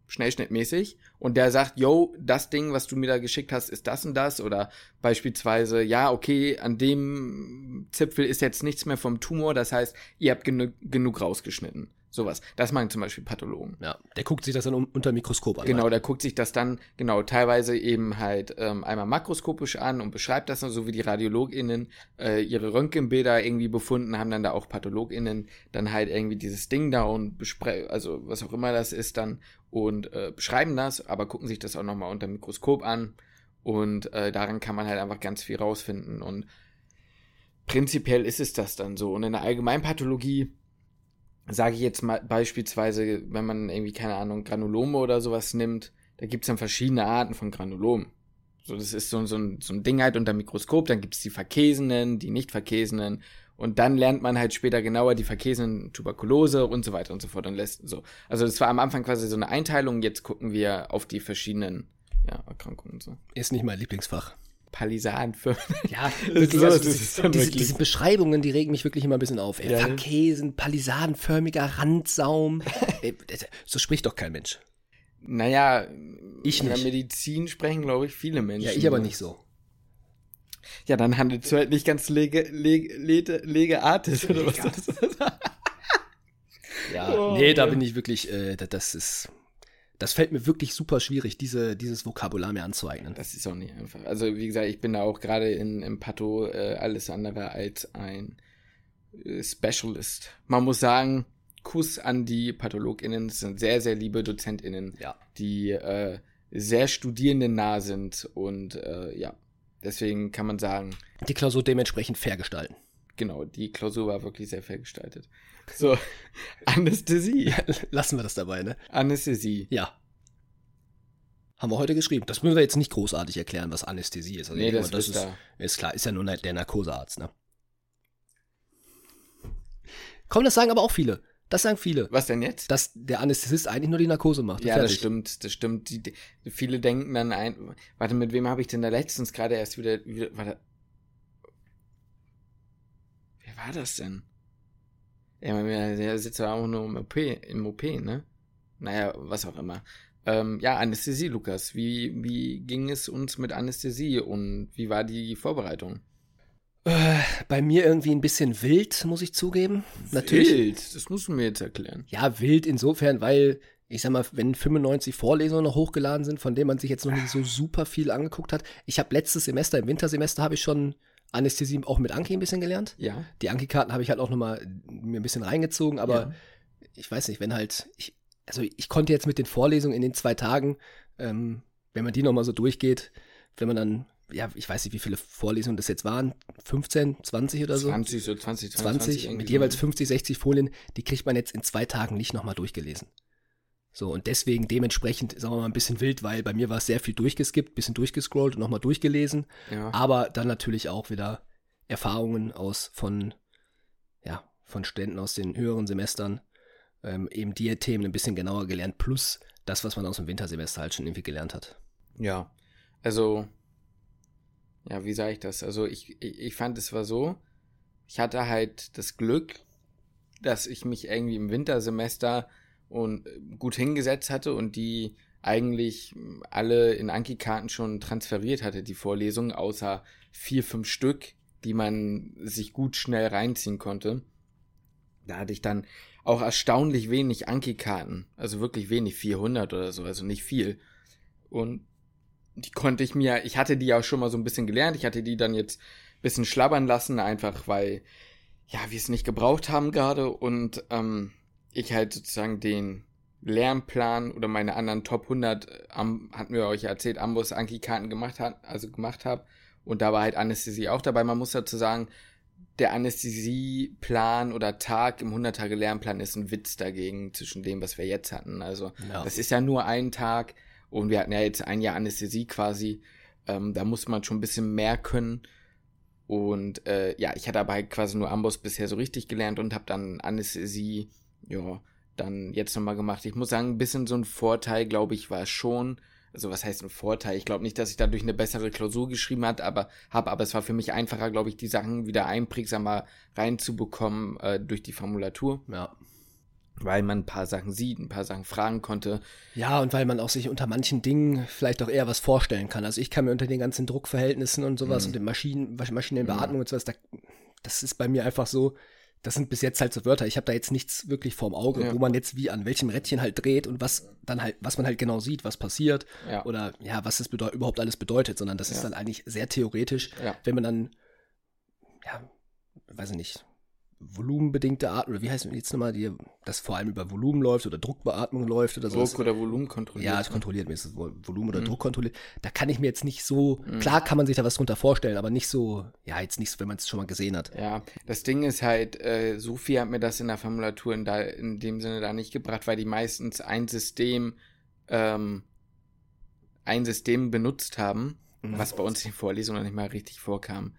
schnellschnittmäßig und der sagt, yo, das Ding, was du mir da geschickt hast, ist das und das oder beispielsweise, ja, okay, an dem Zipfel ist jetzt nichts mehr vom Tumor, das heißt, ihr habt genu genug rausgeschnitten. Sowas. Das machen zum Beispiel Pathologen. Ja, der guckt sich das dann unter Mikroskop an. Genau, der guckt sich das dann, genau, teilweise eben halt ähm, einmal makroskopisch an und beschreibt das dann, so wie die RadiologInnen äh, ihre Röntgenbilder irgendwie befunden haben, dann da auch PathologInnen dann halt irgendwie dieses Ding da und besprechen, also was auch immer das ist dann und äh, beschreiben das, aber gucken sich das auch nochmal unter Mikroskop an und äh, daran kann man halt einfach ganz viel rausfinden und prinzipiell ist es das dann so und in der Allgemeinpathologie sage ich jetzt mal beispielsweise, wenn man irgendwie, keine Ahnung, Granulome oder sowas nimmt, da gibt es dann verschiedene Arten von Granulomen. So, das ist so, so, ein, so ein Ding halt unter Mikroskop, dann gibt es die verkesenen, die nicht verkesenen und dann lernt man halt später genauer die verkesenen Tuberkulose und so weiter und so fort und lässt so. Also das war am Anfang quasi so eine Einteilung, jetzt gucken wir auf die verschiedenen ja, Erkrankungen und so. Ist nicht mein Lieblingsfach. Palisadenfirmen. Ja, wirklich, also, diese, diese, diese, Beschreibungen, die regen mich wirklich immer ein bisschen auf. Ja. Verkäsen, palisadenförmiger Randsaum. so spricht doch kein Mensch. Naja, ich in nicht. der Medizin sprechen, glaube ich, viele Menschen. Ja, ich aber nicht so. Ja, dann handelt es halt nicht ganz lege, lege, lege, lege Artis, oder was das ist. ja, oh, nee, da bin ich wirklich, äh, das ist das fällt mir wirklich super schwierig, diese, dieses Vokabular mir anzueignen. Das ist auch nicht einfach. Also, wie gesagt, ich bin da auch gerade in, im Pato äh, alles andere als ein äh, Specialist. Man muss sagen, Kuss an die PathologInnen, das sind sehr, sehr liebe DozentInnen, ja. die äh, sehr studierendennah sind und äh, ja, deswegen kann man sagen. Die Klausur dementsprechend fair gestalten. Genau, die Klausur war wirklich sehr fair gestaltet. So, Anästhesie. Lassen wir das dabei, ne? Anästhesie. Ja. Haben wir heute geschrieben. Das müssen wir jetzt nicht großartig erklären, was Anästhesie ist. Also nee, das, das ist, da. ist klar, ist ja nur der Narkosearzt, ne? Komm, das sagen aber auch viele. Das sagen viele. Was denn jetzt? Dass der Anästhesist eigentlich nur die Narkose macht. Ja, Fertig. das stimmt, das stimmt. Die, die, viele denken dann ein. Warte, mit wem habe ich denn da letztens gerade erst wieder. wieder warte. Wer war das denn? Ja, der sitzt ja auch nur im OP, im OP, ne? Naja, was auch immer. Ähm, ja, Anästhesie, Lukas. Wie, wie ging es uns mit Anästhesie und wie war die Vorbereitung? Äh, bei mir irgendwie ein bisschen wild, muss ich zugeben. Wild? Natürlich. Das musst du mir jetzt erklären. Ja, wild insofern, weil, ich sag mal, wenn 95 Vorlesungen noch hochgeladen sind, von denen man sich jetzt noch nicht so super viel angeguckt hat. Ich habe letztes Semester, im Wintersemester, habe ich schon Anästhesie auch mit Anki ein bisschen gelernt. Ja. Die Anki-Karten habe ich halt auch nochmal mir ein bisschen reingezogen, aber ja. ich weiß nicht, wenn halt, ich, also ich konnte jetzt mit den Vorlesungen in den zwei Tagen, ähm, wenn man die nochmal so durchgeht, wenn man dann, ja, ich weiß nicht, wie viele Vorlesungen das jetzt waren, 15, 20 oder so? 20, so 20, 20, 20 mit jeweils 50, 60 Folien, die kriegt man jetzt in zwei Tagen nicht nochmal durchgelesen. So, und deswegen dementsprechend, sagen wir mal, ein bisschen wild, weil bei mir war es sehr viel durchgeskippt, bisschen durchgescrollt und nochmal durchgelesen. Ja. Aber dann natürlich auch wieder Erfahrungen aus von, ja, von Ständen aus den höheren Semestern, ähm, eben die Themen ein bisschen genauer gelernt, plus das, was man aus dem Wintersemester halt schon irgendwie gelernt hat. Ja, also, ja, wie sage ich das? Also ich, ich, ich fand, es war so, ich hatte halt das Glück, dass ich mich irgendwie im Wintersemester und äh, gut hingesetzt hatte und die eigentlich alle in Anki-Karten schon transferiert hatte, die Vorlesungen, außer vier, fünf Stück, die man sich gut schnell reinziehen konnte. Da hatte ich dann auch erstaunlich wenig Anki-Karten, also wirklich wenig, 400 oder so, also nicht viel. Und die konnte ich mir, ich hatte die auch schon mal so ein bisschen gelernt, ich hatte die dann jetzt ein bisschen schlabbern lassen, einfach weil, ja, wir es nicht gebraucht haben gerade und ähm, ich halt sozusagen den Lernplan oder meine anderen Top 100, ähm, hatten wir euch erzählt, Ambus Anki-Karten gemacht hat, also gemacht habe. Und da war halt Anästhesie auch dabei. Man muss dazu sagen, der Anästhesieplan oder Tag im 100-Tage-Lernplan ist ein Witz dagegen zwischen dem, was wir jetzt hatten. Also, ja. das ist ja nur ein Tag und wir hatten ja jetzt ein Jahr Anästhesie quasi. Ähm, da muss man schon ein bisschen mehr können. Und äh, ja, ich hatte aber halt quasi nur Amboss bisher so richtig gelernt und habe dann Anästhesie, ja, dann jetzt nochmal gemacht. Ich muss sagen, ein bisschen so ein Vorteil, glaube ich, war schon. Also was heißt ein Vorteil? Ich glaube nicht, dass ich dadurch eine bessere Klausur geschrieben hat, aber habe, aber es war für mich einfacher, glaube ich, die Sachen wieder einprägsamer reinzubekommen äh, durch die Formulatur. Ja. Weil man ein paar Sachen sieht, ein paar Sachen fragen konnte. Ja, und weil man auch sich unter manchen Dingen vielleicht auch eher was vorstellen kann. Also ich kann mir unter den ganzen Druckverhältnissen und sowas mhm. und den Maschinen, Maschinenbeatmung mhm. und sowas, da, das ist bei mir einfach so, das sind bis jetzt halt so Wörter. Ich habe da jetzt nichts wirklich vorm Auge, ja. wo man jetzt wie an welchem Rädchen halt dreht und was dann halt, was man halt genau sieht, was passiert ja. oder ja, was das überhaupt alles bedeutet, sondern das ja. ist dann eigentlich sehr theoretisch, wenn man dann, ja, weiß ich nicht, volumenbedingte Art, oder wie heißt es jetzt nochmal, die, das vor allem über Volumen läuft oder Druckbeatmung läuft oder so. Druck oder Volumen kontrolliert. Ja, es kontrolliert mir, ist Volumen oder mhm. Druck kontrolliert. Da kann ich mir jetzt nicht so, mhm. klar kann man sich da was drunter vorstellen, aber nicht so, ja, jetzt nicht so, wenn man es schon mal gesehen hat. Ja, das Ding ist halt, äh, Sophie hat mir das in der Formulatur in, da, in dem Sinne da nicht gebracht, weil die meistens ein System, ähm, ein System benutzt haben, mhm. was bei uns in den Vorlesungen nicht mal richtig vorkam.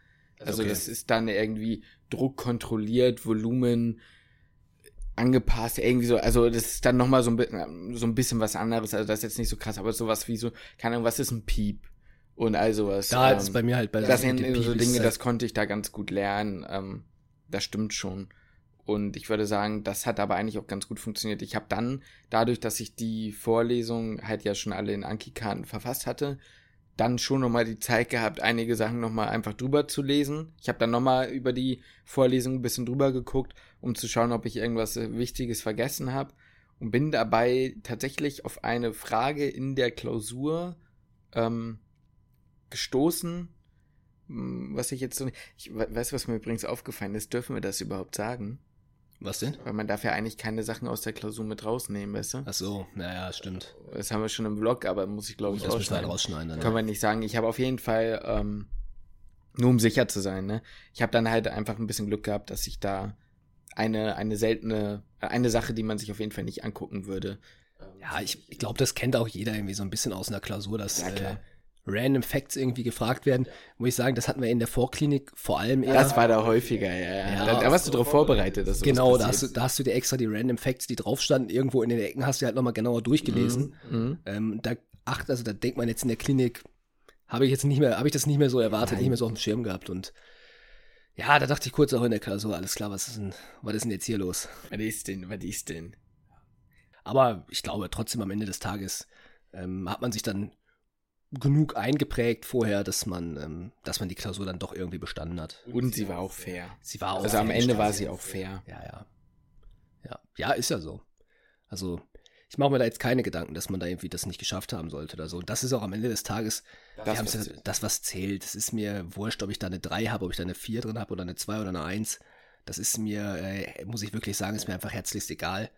Also okay. das ist dann irgendwie Druck kontrolliert, Volumen angepasst, irgendwie so, also das ist dann nochmal so ein, so ein bisschen was anderes, also das ist jetzt nicht so krass, aber sowas wie so, keine Ahnung, was ist ein Piep? Und also was. Da ähm, ist bei mir halt bei Das sind so Dinge, das konnte ich da ganz gut lernen, ähm, das stimmt schon. Und ich würde sagen, das hat aber eigentlich auch ganz gut funktioniert. Ich habe dann, dadurch, dass ich die Vorlesung halt ja schon alle in Anki-Karten verfasst hatte, dann schon nochmal die Zeit gehabt, einige Sachen nochmal einfach drüber zu lesen. Ich habe dann nochmal über die Vorlesung ein bisschen drüber geguckt, um zu schauen, ob ich irgendwas äh, Wichtiges vergessen habe. Und bin dabei tatsächlich auf eine Frage in der Klausur ähm, gestoßen, hm, was ich jetzt so. Ich weiß, was mir übrigens aufgefallen ist. Dürfen wir das überhaupt sagen? Was denn? Weil man darf ja eigentlich keine Sachen aus der Klausur mit rausnehmen, weißt du? Ach so, naja, stimmt. Das haben wir schon im Vlog, aber muss ich glaube ich das rausschneiden. rausschneiden dann, Kann man nicht sagen. Ich habe auf jeden Fall, ähm, nur um sicher zu sein, ne? Ich habe dann halt einfach ein bisschen Glück gehabt, dass ich da eine, eine seltene, eine Sache, die man sich auf jeden Fall nicht angucken würde. Ja, ich, ich glaube, das kennt auch jeder irgendwie so ein bisschen aus einer Klausur, dass ja, äh, Random Facts irgendwie gefragt werden, muss ich sagen, das hatten wir in der Vorklinik vor allem eher. Das war da häufiger, ja. ja. ja da, da, warst du drauf vorbereitet. Dass genau, da hast, du, da hast du dir extra die Random Facts, die drauf standen, irgendwo in den Ecken, hast du halt nochmal genauer durchgelesen. Mhm, mhm. Ähm, da, ach, also da denkt man jetzt in der Klinik, habe ich jetzt nicht mehr, habe ich das nicht mehr so erwartet, Nein. nicht mehr so auf dem Schirm gehabt und ja, da dachte ich kurz auch in der Klausur, alles klar, was ist denn, was ist denn jetzt hier los? Was ist denn, was ist denn? Aber ich glaube trotzdem am Ende des Tages ähm, hat man sich dann genug eingeprägt vorher, dass man, ähm, dass man die Klausur dann doch irgendwie bestanden hat. Und sie war auch fair. Sie war auch Also am Ende war sie auch fair. Ja, ja. Ja, ja ist ja so. Also, ich mache mir da jetzt keine Gedanken, dass man da irgendwie das nicht geschafft haben sollte oder so. Und das ist auch am Ende des Tages das, was, ja, das was zählt. Es ist mir wurscht, ob ich da eine 3 habe, ob ich da eine 4 drin habe oder eine 2 oder eine 1. Das ist mir, äh, muss ich wirklich sagen, ist mir einfach herzlichst egal.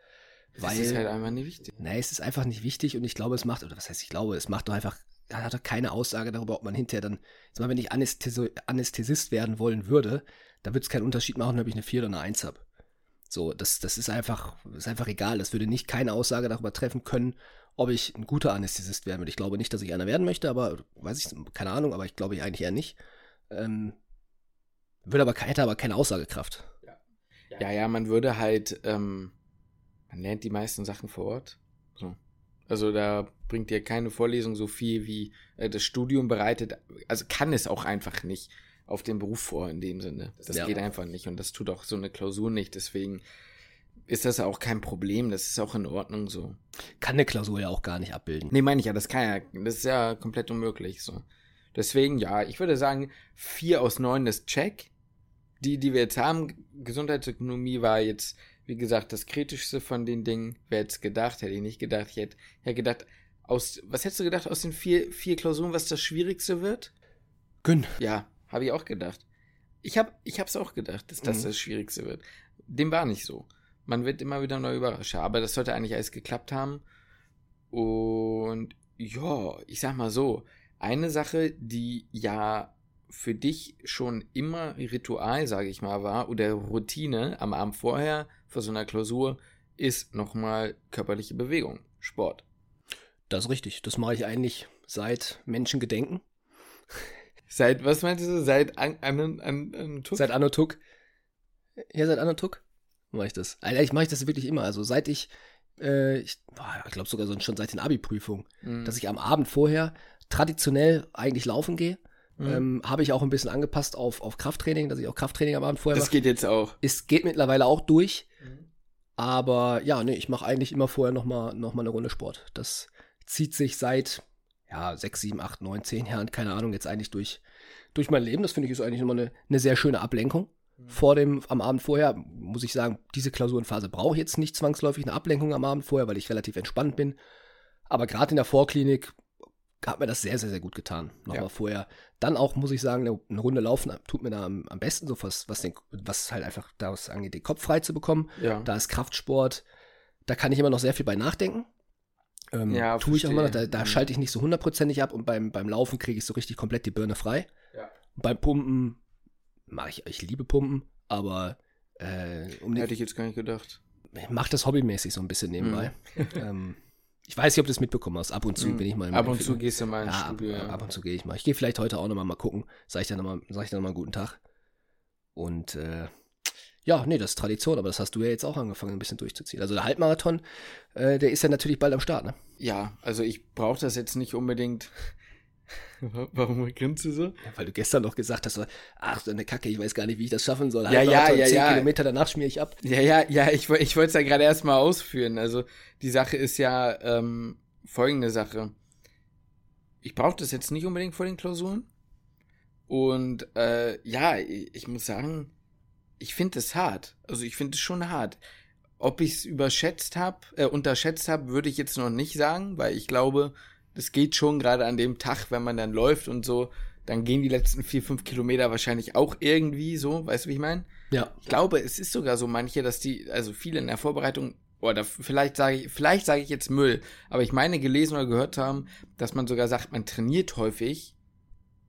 Weil, es ist halt einfach nicht wichtig. Nein, es ist einfach nicht wichtig und ich glaube, es macht, oder was heißt ich glaube, es macht doch einfach hat er keine Aussage darüber, ob man hinterher dann, mal, wenn ich Anästhesi Anästhesist werden wollen würde, da würde es keinen Unterschied machen, ob ich eine 4 oder eine 1 habe. So, das, das ist einfach, ist einfach egal. Das würde nicht keine Aussage darüber treffen können, ob ich ein guter Anästhesist werden würde. Ich glaube nicht, dass ich einer werden möchte, aber weiß ich, keine Ahnung, aber ich glaube ich eigentlich eher nicht. Ähm, würde aber, hätte aber keine Aussagekraft. Ja, ja, ja man würde halt, ähm, man lernt die meisten Sachen vor Ort. So. Also da bringt dir keine Vorlesung so viel wie äh, das Studium bereitet. Also kann es auch einfach nicht. auf den Beruf vor in dem Sinne. Das Ja. geht einfach nicht und das tut auch so eine Klausur nicht. Deswegen ist das auch kein Problem. Das ist auch in Ordnung so. Kann eine Klausur ja auch gar nicht abbilden. Nee, meine ich ja, das kann ja, das ist ja komplett unmöglich so. Deswegen, ja, ich würde sagen, vier aus neun ist Check. Die, die wir jetzt haben, Gesundheitsökonomie war jetzt, wie gesagt, das kritischste von den Dingen. Wer hätte es gedacht? Hätte ich nicht gedacht. Ich hätte, ich hätte gedacht, aus, was hättest du gedacht aus den vier, vier Klausuren, was das Schwierigste wird? Gönn. Ja, habe ich auch gedacht. Ich habe ich hab's auch gedacht, dass das Mhm. das Schwierigste wird. Dem war nicht so. Man wird immer wieder neu überrascht. Aber das sollte eigentlich alles geklappt haben. Und ja, ich sag mal so, eine Sache, die ja für dich schon immer Ritual, sage ich mal, war, oder Routine am Abend vorher vor so einer Klausur, ist nochmal körperliche Bewegung, Sport. Das ist richtig. Das mache ich eigentlich seit Menschengedenken. Seit, was meinst du, seit an, an, an, an Seit Anno Tuck. Ja, seit Anno Tuck mache ich das. Eigentlich mache ich das wirklich immer. Also seit ich, äh, ich, ich glaube sogar so, schon seit den Abi-Prüfungen, Mhm. dass ich am Abend vorher traditionell eigentlich laufen gehe. Mhm. Ähm, Habe ich auch ein bisschen angepasst auf, auf Krafttraining, dass ich auch Krafttraining am Abend vorher das mache. geht jetzt auch. Es geht mittlerweile auch durch. Aber ja, nee, ich mache eigentlich immer vorher nochmal noch mal eine Runde Sport. Das zieht sich seit ja, sechs, sieben, acht, neun, zehn Jahren, keine Ahnung, jetzt eigentlich durch, durch mein Leben. Das finde ich ist eigentlich immer eine, eine sehr schöne Ablenkung. Vor dem, am Abend vorher, muss ich sagen, diese Klausurenphase brauche ich jetzt nicht zwangsläufig eine Ablenkung am Abend vorher, weil ich relativ entspannt bin. Aber gerade in der Vorklinik hat mir das sehr, sehr, sehr gut getan. Nochmal Ja. vorher. Dann auch, muss ich sagen, eine, Runde laufen tut mir da am, am besten, so was, was, den, was halt einfach daraus angeht, den Kopf frei zu bekommen. Ja. Da ist Kraftsport, da kann ich immer noch sehr viel bei nachdenken. Ähm, Ja, tue ich auch immer noch, da, da Mhm. schalte ich nicht so hundertprozentig ab und beim, beim Laufen kriege ich so richtig komplett die Birne frei. Ja. Beim Pumpen mache ich, ich liebe Pumpen, aber äh, um Hätte ich jetzt gar nicht gedacht. ich mache das hobbymäßig so ein bisschen nebenbei. ähm, ich weiß nicht, ob du das mitbekommen hast. Ab und zu Mhm. bin ich mal im Ab und zu Fitness- gehst du mal ins ja, ab, Studio. ja. ab und zu gehe ich mal. Ich gehe vielleicht heute auch nochmal mal gucken. Sag ich dann nochmal, nochmal einen guten Tag. Und äh, ja, nee, das ist Tradition, aber das hast du ja jetzt auch angefangen, ein bisschen durchzuziehen. Also der Halbmarathon, äh, der ist ja natürlich bald am Start, ne? Ja, also ich brauche das jetzt nicht unbedingt. Warum grinst du so? Ja, weil du gestern noch gesagt hast, ach, so eine Kacke, ich weiß gar nicht, wie ich das schaffen soll. Ja, ja, ja, zehn ja. Kilometer danach schmier ich ab. Ja, ja, ja, ich, ich wollte es ja gerade erstmal ausführen. Also die Sache ist ja ähm, folgende Sache. Ich brauche das jetzt nicht unbedingt vor den Klausuren. Und äh, ja, ich, ich muss sagen, ich finde es hart. Also ich finde es schon hart. Ob ich es überschätzt habe, äh, unterschätzt habe, würde ich jetzt noch nicht sagen, weil ich glaube, das geht schon gerade an dem Tag, wenn man dann läuft und so, dann gehen die letzten vier, fünf Kilometer wahrscheinlich auch irgendwie so, weißt du, wie ich meine? Ja. Ich glaube, es ist sogar so manche, dass die, also viele in der Vorbereitung, oder vielleicht sage ich, vielleicht sage ich jetzt Müll, aber ich meine gelesen oder gehört haben, dass man sogar sagt, man trainiert häufig,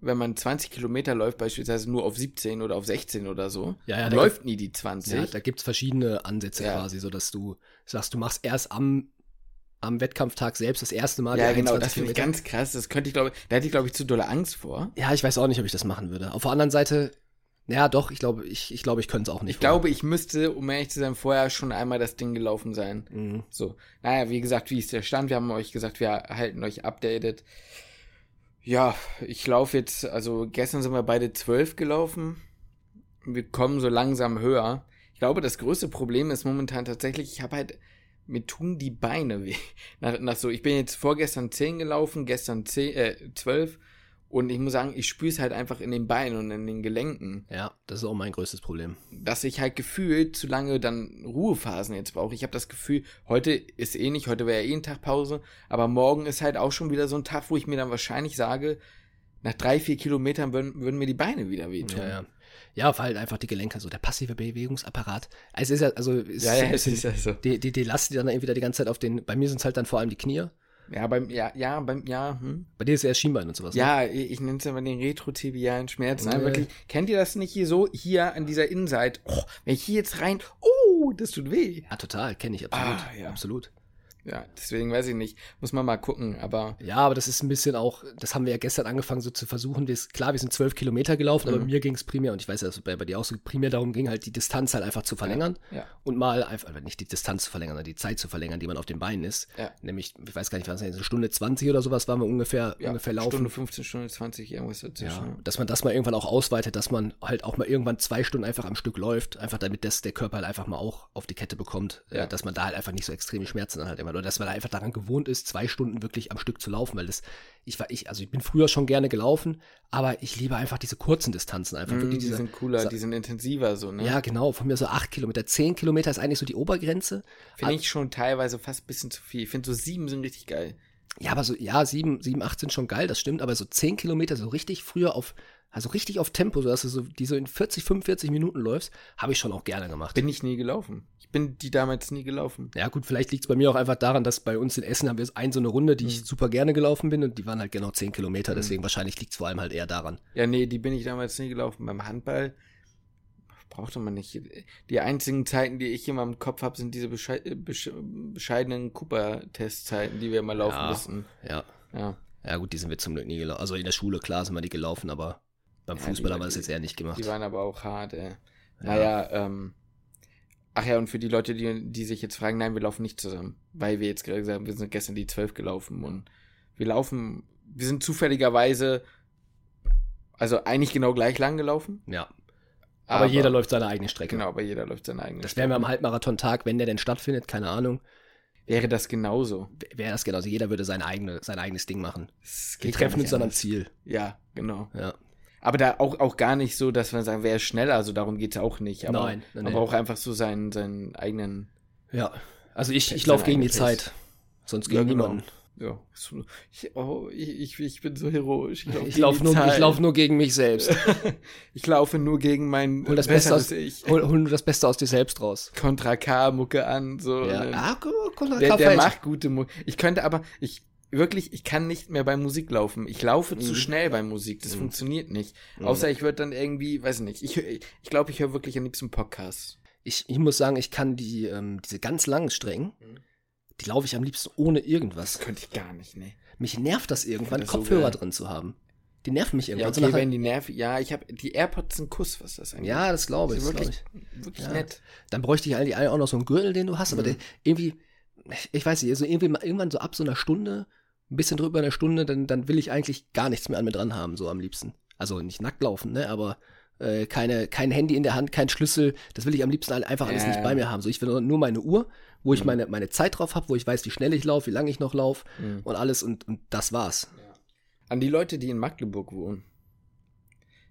wenn man 20 Kilometer läuft, beispielsweise nur auf 17 oder auf 16 oder so. Ja, ja, läuft nie die 20. Ja, da gibt es verschiedene Ansätze quasi, so dass du sagst, du machst erst am, am Wettkampftag selbst das erste Mal Ja, genau, 21 das finde ich ganz krass. Das könnte ich, glaube da hätte ich, glaube ich, zu dolle Angst vor. Ja, ich weiß auch nicht, ob ich das machen würde. Auf der anderen Seite, ja doch, ich glaube, ich, ich, glaube, ich könnte es auch nicht. Ich glaube, ich müsste, um ehrlich zu sein, vorher schon einmal das Ding gelaufen sein. Mhm. So, naja, wie gesagt, wie ist der Stand? Wir haben euch gesagt, wir halten euch updated. Ja, ich laufe jetzt, also gestern sind wir beide zwölf gelaufen. Wir kommen so langsam höher. Ich glaube, das größte Problem ist momentan tatsächlich, ich habe halt, mir tun die Beine weh. Nach, nach so, ich bin jetzt vorgestern zehn gelaufen, gestern zehn, äh, zwölf. Und ich muss sagen, ich spüre es halt einfach in den Beinen und in den Gelenken Ja, das ist auch mein größtes Problem. dass ich halt gefühlt zu lange dann Ruhephasen jetzt brauche. Ich habe das Gefühl, heute ist eh nicht, heute wäre ja eh ein Tag Pause, aber morgen ist halt auch schon wieder so ein Tag, wo ich mir dann wahrscheinlich sage, nach drei, vier Kilometern würden, würden mir die Beine wieder wehtun. Ja, ja. Ja, weil halt einfach die Gelenke, so der passive Bewegungsapparat. Also es ist ja, also ja, ist ja, es bisschen, ist ja so. die, die, die Last, die dann irgendwie die ganze Zeit auf den, bei mir sind es halt dann vor allem die Knie. Ja, beim, ja, ja, beim, ja, hm. Bei dir ist es eher Schienbein und sowas. Ne? Ja, ich, ich nenne es immer den retrotibialen Schmerz. Nein, Nee. wirklich. Kennt ihr das nicht hier so? Hier an dieser Innenseite. Oh, wenn ich hier jetzt rein, oh, das tut weh. Ja, total, kenne ich absolut. Ah, ja. Absolut. Ja, deswegen weiß ich nicht. Muss man mal gucken, aber. Ja, aber das ist ein bisschen auch, das haben wir ja gestern angefangen so zu versuchen. Wir, klar, wir sind zwölf Kilometer gelaufen, mhm. aber mir ging es primär, und ich weiß ja, dass bei, bei dir auch so primär darum ging, halt die Distanz halt einfach zu verlängern. Ja. ja. Und mal einfach, nicht die Distanz zu verlängern, sondern die Zeit zu verlängern, die man auf den Beinen ist. Ja. Nämlich, ich weiß gar nicht, was eine Stunde 20 oder sowas waren wir ungefähr, ja, ungefähr laufen. Stunde 15, Stunde 20, irgendwas dazwischen. Ja, dass man das mal irgendwann auch ausweitet, dass man halt auch mal irgendwann zwei Stunden einfach am Stück läuft, einfach damit das der Körper halt einfach mal auch auf die Kette bekommt, ja. dass man da halt einfach nicht so extreme Schmerzen dann halt immer, oder dass man einfach daran gewohnt ist, zwei Stunden wirklich am Stück zu laufen, weil das, ich war, ich, also ich bin früher schon gerne gelaufen, aber ich liebe einfach diese kurzen Distanzen einfach. Mm, wirklich diese, die sind cooler, so, die sind intensiver so, ne? Ja, genau, von mir so acht Kilometer, zehn Kilometer ist eigentlich so die Obergrenze. Finde ich schon teilweise fast ein bisschen zu viel. Ich finde so sieben sind richtig geil. Ja, aber so, ja, sieben, sieben, acht sind schon geil, das stimmt, aber so zehn Kilometer so richtig früher auf, also richtig auf Tempo, so dass du so, die so in 40, 45 Minuten läufst, habe ich schon auch gerne gemacht. Bin ich nie gelaufen. Ich bin die damals nie gelaufen. Ja, gut, vielleicht liegt es bei mir auch einfach daran, dass bei uns in Essen haben wir ein so eine Runde, die mhm. ich super gerne gelaufen bin und die waren halt genau 10 Kilometer, mhm. deswegen wahrscheinlich liegt es vor allem halt eher daran. Ja, nee, die bin ich damals nie gelaufen. Beim Handball brauchte man nicht. Die einzigen Zeiten, die ich immer im Kopf habe, sind diese bescheidenen Cooper-Testzeiten, die wir immer laufen ja, mussten. Ja. Ja. Ja, gut, die sind wir zum Glück nie gelaufen. Also in der Schule, klar, sind wir die gelaufen, aber beim ja, Fußball haben wir das jetzt eher nicht gemacht. Die waren aber auch hart, ey. Ja. Naja, ähm. Ach ja, und für die Leute, die, die sich jetzt fragen, nein, wir laufen nicht zusammen. Weil wir jetzt gerade gesagt haben, wir sind gestern die zwölf gelaufen und wir laufen, wir sind zufälligerweise, also eigentlich genau gleich lang gelaufen. Ja. Aber, aber jeder läuft seine eigene Strecke. Genau, aber jeder läuft seine eigene das Strecke. Das wären wir am Halbmarathon-Tag, wenn der denn stattfindet, keine Ahnung. Wäre das genauso? Wäre das genauso. Jeder würde sein, eigene, sein eigenes Ding machen. Wir treffen uns dann am Ziel. Ja, genau. Ja. Aber da auch, auch gar nicht so, dass man sagen, wer ist schneller, also darum geht es auch nicht. Aber, nein, nein, aber auch einfach so seinen, seinen eigenen. Ja, also ich, ich laufe gegen die Zeit. Sonst gegen ja, genau. niemanden. Ja, ich, oh, ich, ich bin so heroisch. Ich, ich laufe nur, ich lauf nur gegen mich selbst. ich laufe nur gegen mein hol das Beste aus, Ich. Hol, hol nur das Beste aus dir selbst raus. Contra K-Mucke an. So, ja. Ah, Contra K der, der macht gute Mucke. Ich könnte aber, ich, wirklich, ich kann nicht mehr bei Musik laufen. Ich laufe mhm. zu schnell bei Musik. Das mhm. funktioniert nicht. Mhm. Außer ich würde dann irgendwie, weiß nicht, ich glaube, ich, glaub, ich höre wirklich am liebsten Podcasts. Ich, ich muss sagen, ich kann die, ähm, diese ganz langen Strecken, mhm. die laufe ich am liebsten ohne irgendwas. Das könnte ich gar nicht, ne. Mich nervt das irgendwann, das Kopfhörer so drin zu haben. Die nerven mich irgendwann. Ja, okay, so wenn die nerven, ja, ich habe die AirPods ein Kuss, was das angeht. Ja, das glaube ich. Das wirklich, ich. wirklich ja. nett. Dann bräuchte ich eigentlich auch noch so einen Gürtel, den du hast, aber mhm. der irgendwie, ich weiß nicht, also irgendwie irgendwann so ab so einer Stunde ein bisschen drüber eine Stunde, dann, dann will ich eigentlich gar nichts mehr an mir dran haben, so am liebsten. Also nicht nackt laufen, ne, aber äh, keine, kein Handy in der Hand, kein Schlüssel, das will ich am liebsten einfach alles äh. nicht bei mir haben. So, ich will nur meine Uhr, wo ich mhm. meine, meine Zeit drauf habe, wo ich weiß, wie schnell ich laufe, wie lange ich noch laufe mhm. und alles und, und das war's. Ja. An die Leute, die in Magdeburg wohnen.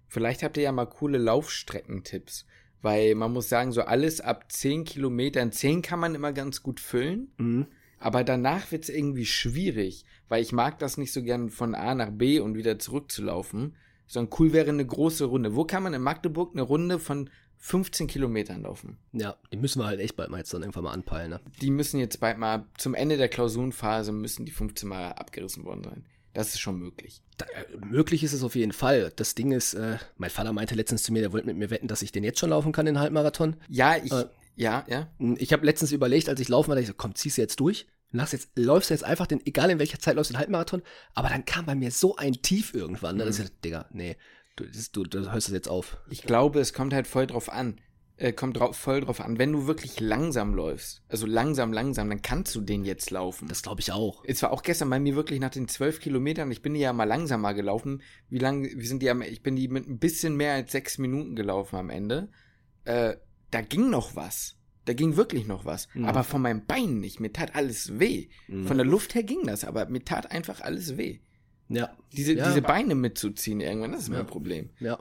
Vielleicht habt ihr ja mal coole Laufstreckentipps. Weil man muss sagen, so alles ab 10 Kilometern, 10 kann man immer ganz gut füllen. Mhm. Aber danach wird es irgendwie schwierig, weil ich mag das nicht so gern von A nach B und wieder zurückzulaufen. Sondern cool wäre eine große Runde. Wo kann man in Magdeburg eine Runde von 15 Kilometern laufen? Ja, die müssen wir halt echt bald mal jetzt dann irgendwann mal anpeilen. Ne? Die müssen jetzt bald mal, zum Ende der Klausurenphase müssen die 15 mal abgerissen worden sein. Das ist schon möglich. Da, äh, möglich ist es auf jeden Fall. Das Ding ist, äh, mein Vater meinte letztens zu mir, der wollte mit mir wetten, dass ich den jetzt schon laufen kann, den Halbmarathon. Ja, ich, äh, ja, ja. Ich habe letztens überlegt, als ich laufen war, ich so, komm, ziehst du jetzt durch? Lass jetzt, läufst du jetzt einfach den, egal in welcher Zeit läufst du den Halbmarathon, aber dann kam bei mir so ein Tief irgendwann, ne? Mhm. Das ist ja, Digga, nee, du, du, du hörst das jetzt auf. Ich glaube, es kommt halt voll drauf an. Äh, kommt drauf, voll drauf an. Wenn du wirklich langsam läufst, also langsam, langsam, dann kannst du den jetzt laufen. Das glaube ich auch. Es war auch gestern bei mir wirklich nach den zwölf Kilometern, ich bin die ja mal langsamer gelaufen. Wie lange, wie sind die am, ich bin die mit ein bisschen mehr als sechs Minuten gelaufen am Ende. Äh, da ging noch was. Da ging wirklich noch was. Mhm. Aber von meinem Bein nicht. Mir tat alles weh. Mhm. Von der Luft her ging das, aber mir tat einfach alles weh. Ja. Diese, ja. diese Beine mitzuziehen irgendwann, das ist ja. mein Problem. Ja.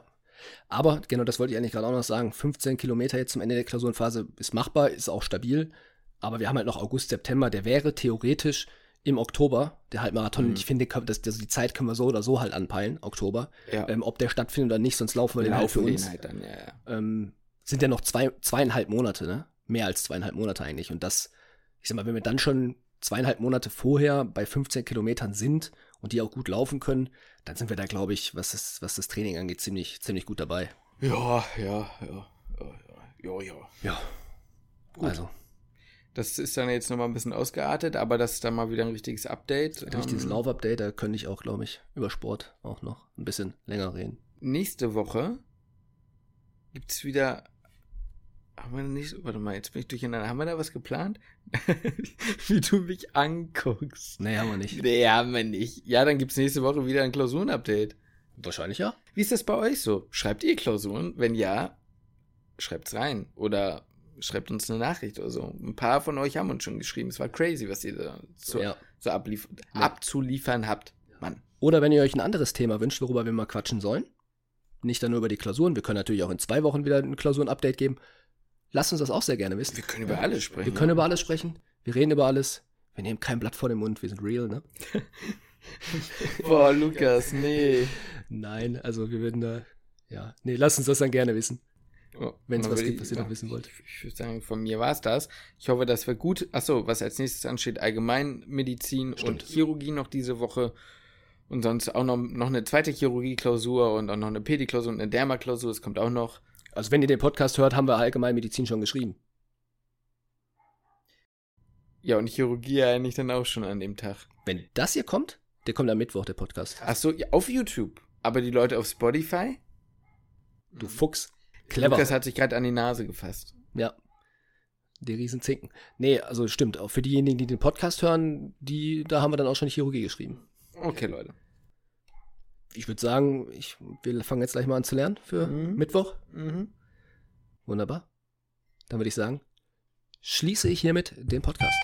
Aber, genau, das wollte ich eigentlich gerade auch noch sagen. 15 Kilometer jetzt zum Ende der Klausurenphase ist machbar, ist auch stabil. Aber wir haben halt noch August, September. Der wäre theoretisch im Oktober, der Halbmarathon. Mhm. Ich finde, das, das, die Zeit können wir so oder so halt anpeilen, Oktober. Ja. Ähm, ob der stattfindet oder nicht, sonst laufen wir, wir den halt für uns. Halt dann, ja, ja. Ähm, sind ja noch zwei, zweieinhalb Monate, ne? Mehr als zweieinhalb Monate eigentlich. Und das, ich sag mal, wenn wir dann schon zweieinhalb Monate vorher bei 15 Kilometern sind und die auch gut laufen können, dann sind wir da, glaube ich, was das, was das Training angeht, ziemlich, ziemlich gut dabei. Ja, ja, ja, ja, ja, ja. Ja. Gut. Also. Das ist dann jetzt nochmal ein bisschen ausgeartet, aber das ist dann mal wieder ein richtiges Update. Durch dieses Ähm, Lauf-Update, da könnte ich auch, glaube ich, über Sport auch noch ein bisschen länger reden. nächste Woche gibt's wieder. Haben wir nicht. Warte mal, jetzt bin ich durcheinander. Haben wir da was geplant? Wie du mich anguckst. Nee, haben wir nicht. Nee, haben wir nicht. Ja, dann gibt's nächste Woche wieder ein Klausurenupdate. Wahrscheinlich ja. Wie ist das bei euch so? Schreibt ihr Klausuren? Wenn ja, schreibt's rein. Oder schreibt uns eine Nachricht oder so. Ein paar von euch haben uns schon geschrieben. Es war crazy, was ihr da so, ja. so ablief Ja. abzuliefern habt. Mann. Oder wenn ihr euch ein anderes Thema wünscht, worüber wir mal quatschen sollen. Nicht dann nur über die Klausuren. Wir können natürlich auch in zwei Wochen wieder ein Klausuren-Update geben. Lasst uns das auch sehr gerne wissen. Wir können über alles sprechen. Wir können über alles sprechen. Wir reden über alles. Wir nehmen kein Blatt vor den Mund. Wir sind real, ne? Boah, Lukas, nee. Nein, also wir würden da, ja. Nee, lasst uns das dann gerne wissen. Oh, Wenn es was gibt, was ihr noch wissen wollt. Ich, ich würde sagen, von mir war es das. Ich hoffe, das wird gut. Achso, was als nächstes ansteht, Allgemeinmedizin Stimmt. und Chirurgie noch diese Woche. Und sonst auch noch, noch eine zweite Chirurgie-Klausur und auch noch eine Pedi-Klausur und eine Derma-Klausur. Das kommt auch noch. Also wenn ihr den Podcast hört, haben wir Allgemeinmedizin schon geschrieben. Ja, und Chirurgie eigentlich dann auch schon an dem Tag. Wenn das hier kommt, der kommt am Mittwoch, der Podcast. Achso, ja, auf YouTube. Aber die Leute auf Spotify? Du Fuchs. Clever. Lukas hat sich gerade an die Nase gefasst. Ja. Die Riesenzinken. Nee, also stimmt. Auch für diejenigen, die den Podcast hören, die, da haben wir dann auch schon Chirurgie geschrieben. Okay, Leute. Ich würde sagen, ich, wir fangen jetzt gleich mal an zu lernen für Mhm. Mittwoch. Mhm. Wunderbar. Dann würde ich sagen, schließe ich hiermit den Podcast.